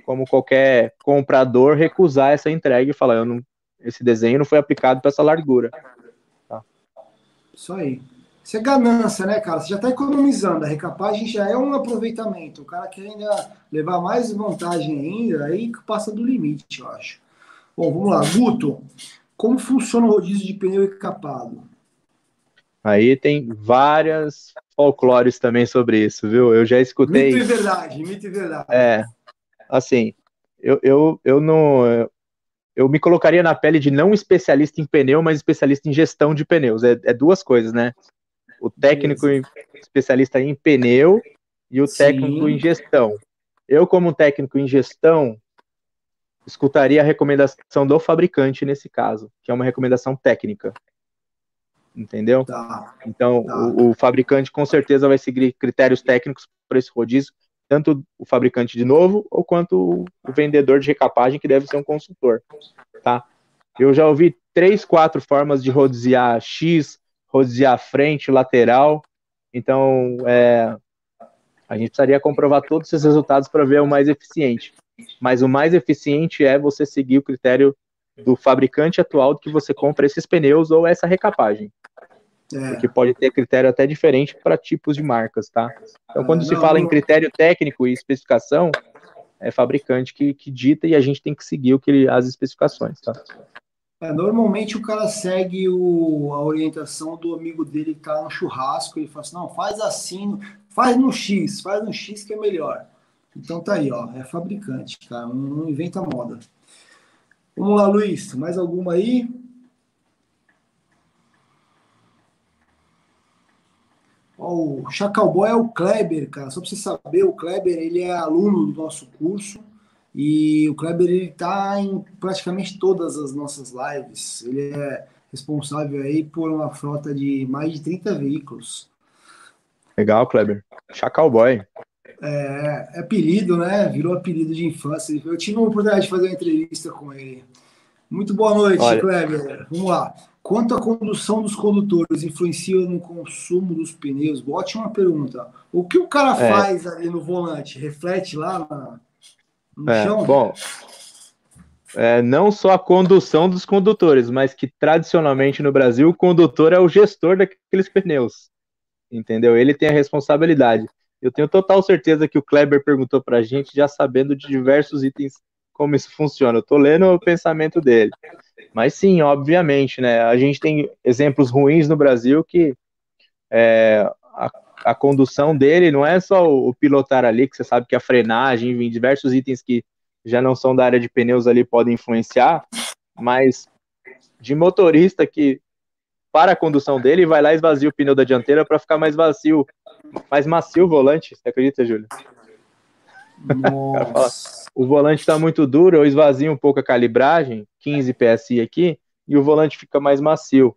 como qualquer comprador, recusar essa entrega e falar: eu não, esse desenho não foi aplicado para essa largura. Tá? Isso aí. Isso é ganância, né, cara? Você já está economizando. A recapagem já é um aproveitamento. O cara quer ainda levar mais vantagem ainda, aí passa do limite, eu acho. Bom, vamos lá. Guto, como funciona o rodízio de pneu encapado? Aí tem várias folclores também sobre isso, viu? Eu já escutei. Mito e verdade, mito e verdade. É, assim, eu, eu, eu não. Eu me colocaria na pele de não especialista em pneu, mas especialista em gestão de pneus. É, é duas coisas, né? O técnico Isso. especialista em pneu e o Sim. técnico em gestão. Eu, como técnico em gestão, escutaria a recomendação do fabricante nesse caso, que é uma recomendação técnica entendeu? Tá. Então, tá. O, o, fabricante com certeza vai seguir critérios técnicos para esse rodízio, tanto o fabricante de novo, ou quanto o, o vendedor de recapagem, que deve ser um consultor, tá? Eu já ouvi três, quatro formas de rodiziar X, rodiziar frente, lateral, então é, a gente precisaria comprovar todos esses resultados para ver o mais eficiente. Mas o mais eficiente é você seguir o critério do fabricante atual que você compra esses pneus ou essa recapagem. É. Porque pode ter critério até diferente para tipos de marcas, tá? Então, quando é, se fala não... em critério técnico e especificação, é fabricante que, que dita e a gente tem que seguir o que as especificações, tá? É, normalmente o cara segue o, a orientação do amigo dele que tá no churrasco e fala assim, não, faz assim, faz no X, faz no X que é melhor. Então tá aí, ó, é fabricante, cara, não, não inventa moda. Vamos lá, Luiz, mais alguma aí? o Chacalboy é o Kleber, cara. Só para você saber, o Kleber ele é aluno do nosso curso e o Kleber ele tá em praticamente todas as nossas lives. Ele é responsável aí por uma frota de mais de 30 veículos. Legal, Kleber. Chacalboy. É, é apelido, né? Virou apelido de infância. Eu tive uma oportunidade de fazer uma entrevista com ele. Muito boa noite, Olha. Kleber. Vamos lá. Quanto à condução dos condutores influencia no consumo dos pneus? Ótima pergunta. O que o cara é. faz ali no volante? Reflete lá na, é? Bom, é, não só a condução dos condutores, mas que tradicionalmente no Brasil o condutor é o gestor daqueles pneus. Entendeu? Ele tem a responsabilidade. Eu tenho total certeza que o Kleber perguntou para a gente, já sabendo de diversos itens como isso funciona. Eu estou lendo o pensamento dele. Mas sim, obviamente, né? A gente tem exemplos ruins no Brasil que é, a, a, condução dele não é só o, o, pilotar ali, que você sabe que a frenagem, enfim, diversos itens que já não são da área de pneus ali podem influenciar, mas de motorista que para a condução dele vai lá e esvazia o pneu da dianteira para ficar mais macio, mais macio o volante. Você acredita, Júlio? Nossa. o volante está muito duro, eu esvazio um pouco a calibragem, 15 PSI aqui, e o volante fica mais macio.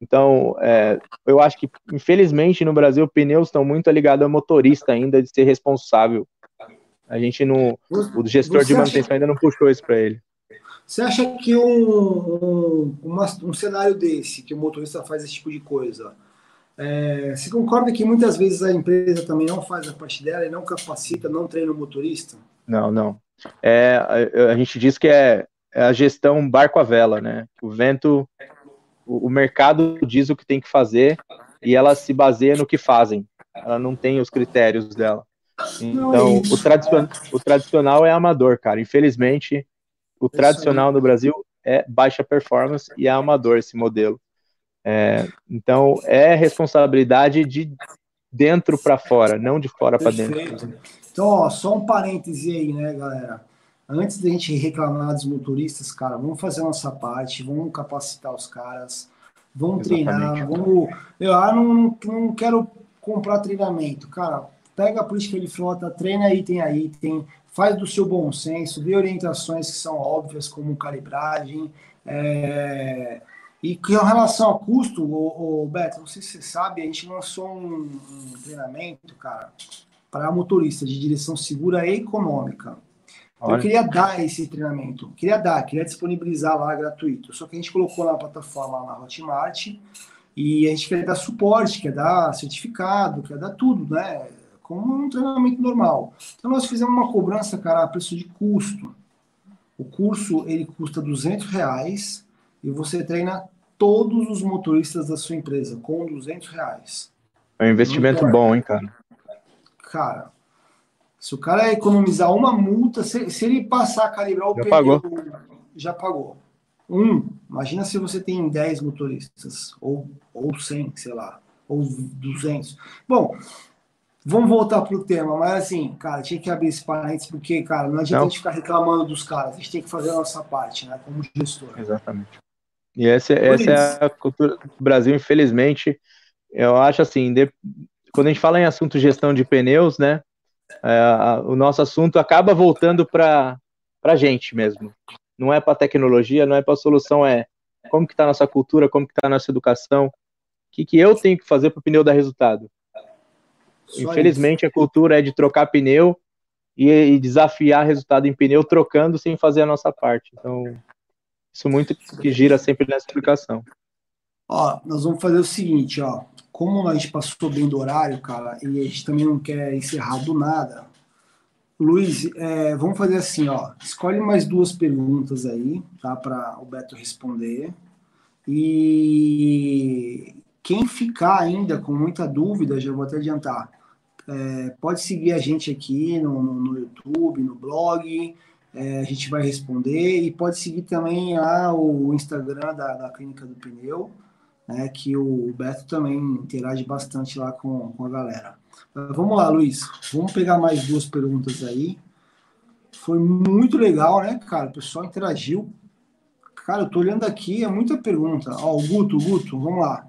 Então, é, eu acho que, infelizmente, no Brasil, pneus estão muito ligados ao motorista ainda de ser responsável. A gente não. O gestor Você de manutenção acha... ainda não puxou isso para ele. Você acha que um, um, uma, um cenário desse, que o motorista faz esse tipo de coisa, é, você concorda que muitas vezes a empresa também não faz a parte dela e não capacita, não treina o motorista? Não, não. É, a, a gente diz que é, é, a gestão barco a vela, né? O vento, o, o mercado diz o que tem que fazer e ela se baseia no que fazem. Ela não tem os critérios dela. Então, é o, tradicional, o tradicional é amador, cara. Infelizmente, o tradicional no Brasil é baixa performance e é amador esse modelo. É, então, é responsabilidade de dentro para fora, não de fora para dentro. Então, ó, só um parêntese aí, né, galera? Antes da gente reclamar dos motoristas, cara, vamos fazer a nossa parte, vamos capacitar os caras, vamos Exatamente. treinar, vamos. Eu ah, não, não quero comprar treinamento, cara. Pega a política de frota, treina item a item, faz do seu bom senso, dê orientações que são óbvias, como calibragem. É... E com relação ao custo, o, o Beto, não sei se você sabe, a gente lançou um, um treinamento, cara, para motorista de direção segura e econômica. Então, eu queria dar esse treinamento, queria dar, queria disponibilizar lá gratuito. Só que a gente colocou na plataforma na Hotmart e a gente quer dar suporte, quer dar certificado, quer dar tudo, né? como um treinamento normal. Então nós fizemos uma cobrança, cara, a preço de custo. O curso ele custa 200 reais e você treina todos os motoristas da sua empresa com 200 reais. É um investimento bom, hein, cara? Cara, se o cara economizar uma multa, se, se ele passar a calibrar o já pneu, pagou. já pagou. Um, imagina se você tem 10 motoristas, ou, ou 100, sei lá, ou 200. Bom, Vamos voltar pro tema, mas assim, cara, tinha que abrir esse parênteses, porque, cara, não adianta não. a gente ficar reclamando dos caras, a gente tem que fazer a nossa parte, né, como gestor. Exatamente. E essa, essa é a cultura do Brasil, infelizmente, eu acho assim, de, quando a gente fala em assunto gestão de pneus, né, é, o nosso assunto acaba voltando para a gente mesmo. Não é para tecnologia, não é para a solução, é como que está a nossa cultura, como que está a nossa educação, o que, que eu tenho que fazer para o pneu dar resultado. Infelizmente, a cultura é de trocar pneu e, e, desafiar resultado em pneu trocando sem fazer a nossa parte. Então, isso muito que gira sempre nessa explicação. Ó, nós vamos fazer o seguinte, ó. Como a gente passou bem do horário, cara, e a gente também não quer encerrar do nada, Luiz, é, vamos fazer assim, ó. Escolhe mais duas perguntas aí, tá? Para o Beto responder. E quem ficar ainda com muita dúvida, já vou até adiantar, é, pode seguir a gente aqui no, no, YouTube, no blog, é, a gente vai responder e pode seguir também lá o Instagram da, da Clínica do Pneu, né, que o Beto também interage bastante lá com, com a galera. vamos lá, Luiz, vamos pegar mais duas perguntas aí. Foi muito legal, né, cara? O pessoal interagiu. Cara, eu tô olhando aqui, é muita pergunta. Ó, o Guto, Guto, vamos lá.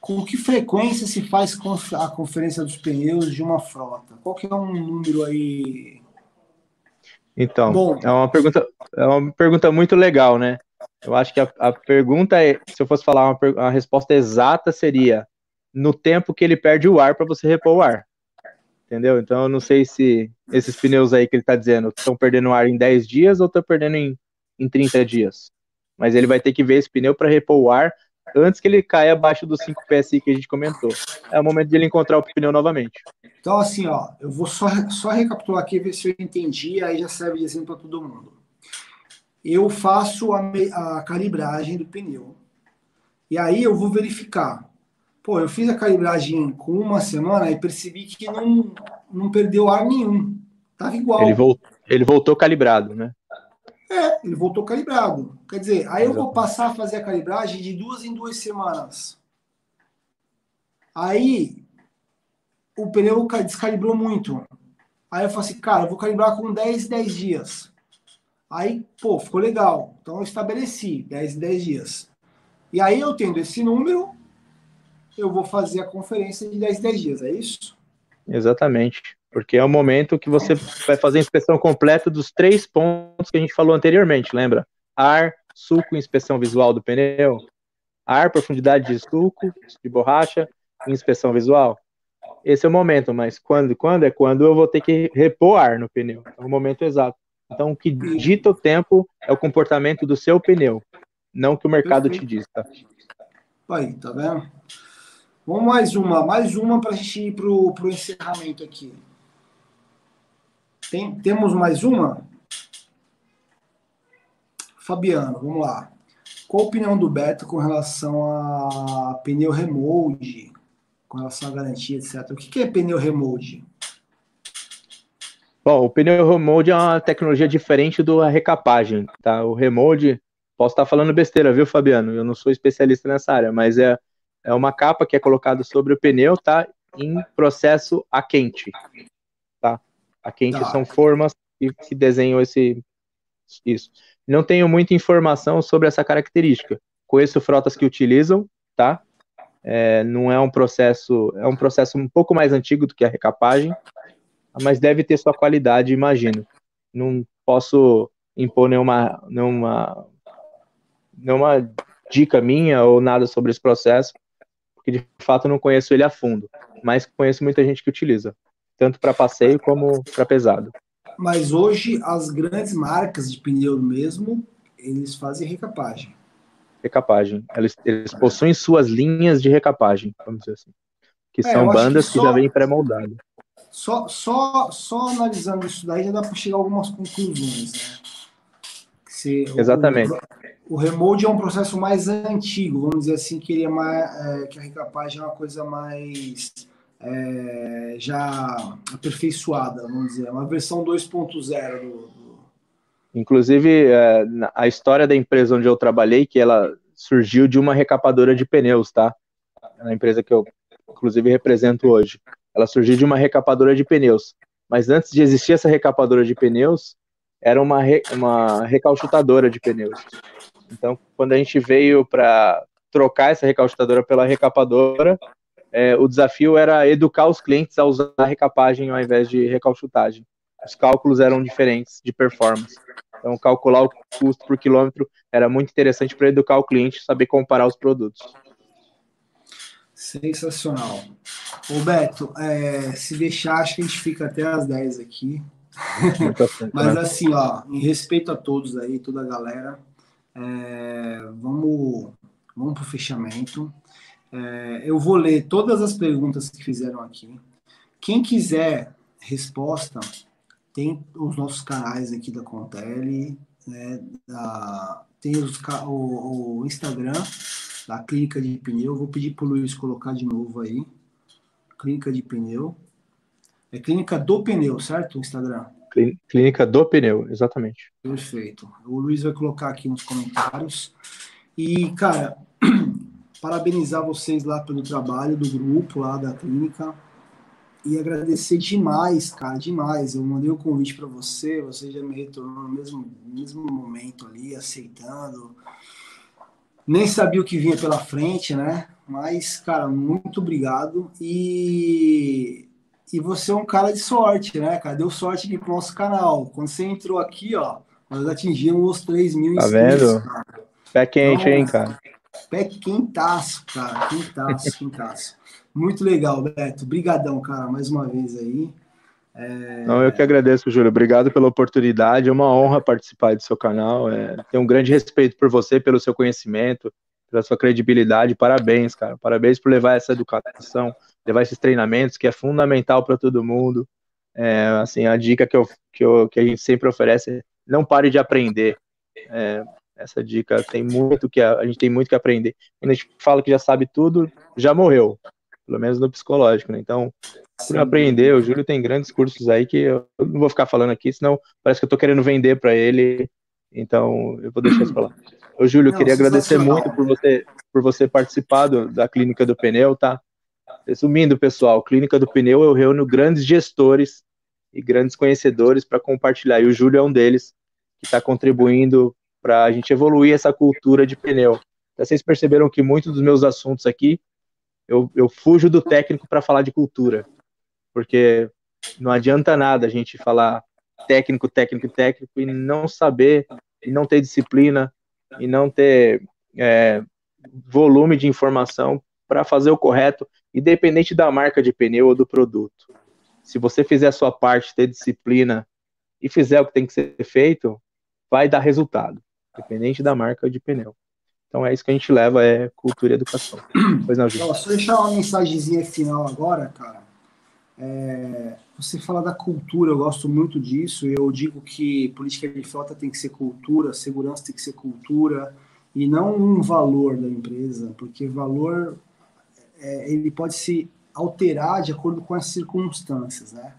Com que frequência se faz a conferência dos pneus de uma frota? Qual que é um número aí? Então, Bom, é uma pergunta, é uma pergunta muito legal, né? Eu acho que a, a pergunta é, se eu fosse falar uma, uma resposta exata seria no tempo que ele perde o ar para você repor o ar. Entendeu? Então eu não sei se esses pneus aí que ele está dizendo estão perdendo ar em 10 dias ou estão perdendo em, em 30 dias. Mas ele vai ter que ver esse pneu para repor o ar antes que ele caia abaixo dos 5 PSI que a gente comentou. É o momento de ele encontrar o pneu novamente. Então, assim, ó, eu vou só, só recapitular aqui, ver se eu entendi, aí já serve de exemplo para todo mundo. Eu faço a, a calibragem do pneu. E aí eu vou verificar. Pô, eu fiz a calibragem com uma semana e percebi que não, não perdeu ar nenhum. Tava igual. Ele, voltou, ele voltou calibrado, né? É, ele voltou calibrado. Quer dizer, aí eu vou passar a fazer a calibragem de duas em duas semanas. Aí o pneu descalibrou muito. Aí eu falei assim, cara, eu vou calibrar com 10 10 dias. Aí, pô, ficou legal. Então eu estabeleci 10 em 10 dias. E aí eu tendo esse número, eu vou fazer a conferência de 10 em 10 dias, é isso? Exatamente porque é o momento que você vai fazer a inspeção completa dos três pontos que a gente falou anteriormente, lembra? Ar, suco inspeção visual do pneu. Ar, profundidade de suco, de borracha inspeção visual. Esse é o momento, mas quando? Quando é quando eu vou ter que repor ar no pneu. É o momento exato. Então, o que dita o tempo é o comportamento do seu pneu, não o que o mercado Perfeito. te diz, tá? Aí, tá vendo? Vamos mais uma, mais uma para a gente ir para o encerramento aqui. Tem, temos mais uma? Fabiano, vamos lá. Qual a opinião do Beto com relação a pneu remold, com relação à garantia, etc. O que é pneu remold? Bom, o pneu remold é uma tecnologia diferente do recapagem, tá? O remold, posso estar falando besteira, viu, Fabiano? Eu não sou especialista nessa área, mas é é uma capa que é colocada sobre o pneu, tá? Em processo a quente, tá? A quente são formas que, que desenham esse isso. Não tenho muita informação sobre essa característica. Conheço frotas que utilizam, tá? É, não é um processo, é um processo um pouco mais antigo do que a recapagem, mas deve ter sua qualidade, imagino. Não posso impor nenhuma, nenhuma, nenhuma dica minha ou nada sobre esse processo, porque de fato não conheço ele a fundo, mas conheço muita gente que utiliza, tanto para passeio como para pesado. Mas hoje as grandes marcas de pneu mesmo, eles fazem recapagem. Recapagem. Eles, eles possuem suas linhas de recapagem, vamos dizer assim. Que é, são bandas que, só, que já vêm pré-moldadas. Só, só, só analisando isso daí já dá para chegar a algumas conclusões, né? Se, Exatamente. O, o remold é um processo mais antigo, vamos dizer assim, que, ele é mais, é, que a recapagem é uma coisa mais é, já aperfeiçoada, vamos dizer, uma versão 2.0 do, do, Inclusive, é, a história da empresa onde eu trabalhei, que ela surgiu de uma recapadora de pneus, tá? A empresa que eu, inclusive, represento hoje. Ela surgiu de uma recapadora de pneus. Mas antes de existir essa recapadora de pneus, era uma, re, uma recalchutadora de pneus. Então, quando a gente veio para trocar essa recalchutadora pela recapadora, é, o desafio era educar os clientes a usar a recapagem ao invés de recalchutagem. Os cálculos eram diferentes de performance. Então, calcular o custo por quilômetro era muito interessante para educar o cliente saber comparar os produtos. Sensacional. Ô Beto, é, se deixar, acho que a gente fica até às 10 aqui. Mas né? assim, ó, em respeito a todos aí, toda a galera, é, vamos, vamos para o fechamento. É, eu vou ler todas as perguntas que fizeram aqui. Quem quiser resposta, tem os nossos canais aqui da Contele, né, da, tem os, o, o, Instagram da Clínica de Pneu. Vou pedir para o Luiz colocar de novo aí. Clínica de Pneu. É Clínica do Pneu, certo? O Instagram. Clínica do Pneu, exatamente. Perfeito. O Luiz vai colocar aqui nos comentários. E, cara, parabenizar vocês lá pelo trabalho do grupo lá da clínica e agradecer demais, cara, demais. Eu mandei o convite para você, você já me retornou no mesmo, mesmo momento ali, aceitando. Nem sabia o que vinha pela frente, né? Mas, cara, muito obrigado. E e você é um cara de sorte, né, cara? Deu sorte aqui pro nosso canal. Quando você entrou aqui, ó, nós atingimos os 3 mil tá inscritos. Tá vendo? Cara. Pé quente, então, hein, cara? Pé quentaço, cara. Quentaço, quentaço. Muito legal, Beto. Obrigadão, cara, mais uma vez aí. É... Não, eu que agradeço, Júlio. Obrigado pela oportunidade. É uma honra participar do seu canal. É... Tenho um grande respeito por você, pelo seu conhecimento, pela sua credibilidade. Parabéns, cara. Parabéns por levar essa educação levar esses treinamentos, que é fundamental para todo mundo. É, assim, a dica que, eu, que, eu, que a gente sempre oferece é não pare de aprender. É, essa dica tem muito que a, a, gente tem muito que aprender. Quando a gente fala que já sabe tudo, já morreu, pelo menos no psicológico, né? Então, por aprender, o Júlio tem grandes cursos aí que eu não vou ficar falando aqui, senão parece que eu estou querendo vender para ele. Então, eu vou deixar isso para lá. Ô, Júlio, não, queria agradecer muito por você por você participar do, da clínica do pneu, tá? Resumindo, pessoal, Clínica do Pneu, eu reúno grandes gestores e grandes conhecedores para compartilhar. E o Júlio é um deles que está contribuindo para a gente evoluir essa cultura de pneu. Vocês perceberam que muitos dos meus assuntos aqui, eu, eu fujo do técnico para falar de cultura. Porque não adianta nada a gente falar técnico, técnico, técnico e não saber, e não ter disciplina, e não ter é, volume de informação para fazer o correto, independente da marca de pneu ou do produto. Se você fizer a sua parte, ter disciplina e fizer o que tem que ser feito, vai dar resultado, independente da marca de pneu. Então é isso que a gente leva, é cultura e educação. Pois não. Só deixar uma mensagenzinha final agora, cara. É, você fala da cultura, eu gosto muito disso. Eu digo que política de frota tem que ser cultura, segurança tem que ser cultura e não um valor da empresa, porque valor é, ele pode se alterar de acordo com as circunstâncias, né?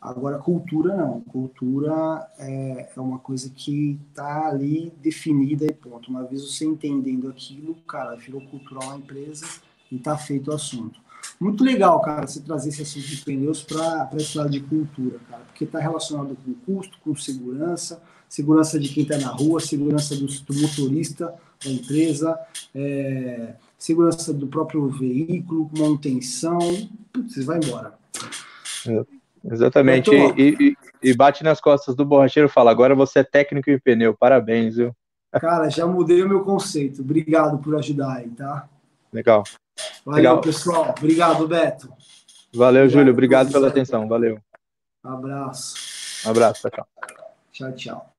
Agora, cultura não. Cultura é, é uma coisa que está ali definida e ponto. Uma vez você entendendo aquilo, cara, virou cultural a empresa e está feito o assunto. Muito legal, cara, você trazer esse assunto de pneus para esse lado de cultura, cara, porque está relacionado com custo, com segurança, segurança de quem está na rua, segurança do, do, motorista da empresa, é, segurança do próprio veículo, manutenção. Você vai embora. É. Exatamente. E, e, e, bate nas costas do borracheiro e fala: agora você é técnico em pneu, parabéns, viu? Cara, já mudei o meu conceito. Obrigado por ajudar aí, tá? Legal. Valeu, Legal. pessoal. Obrigado, Beto. Valeu, Obrigado, Júlio. Obrigado pela atenção. Valeu. Abraço. Um abraço. Tchau, tchau. Tchau, tchau.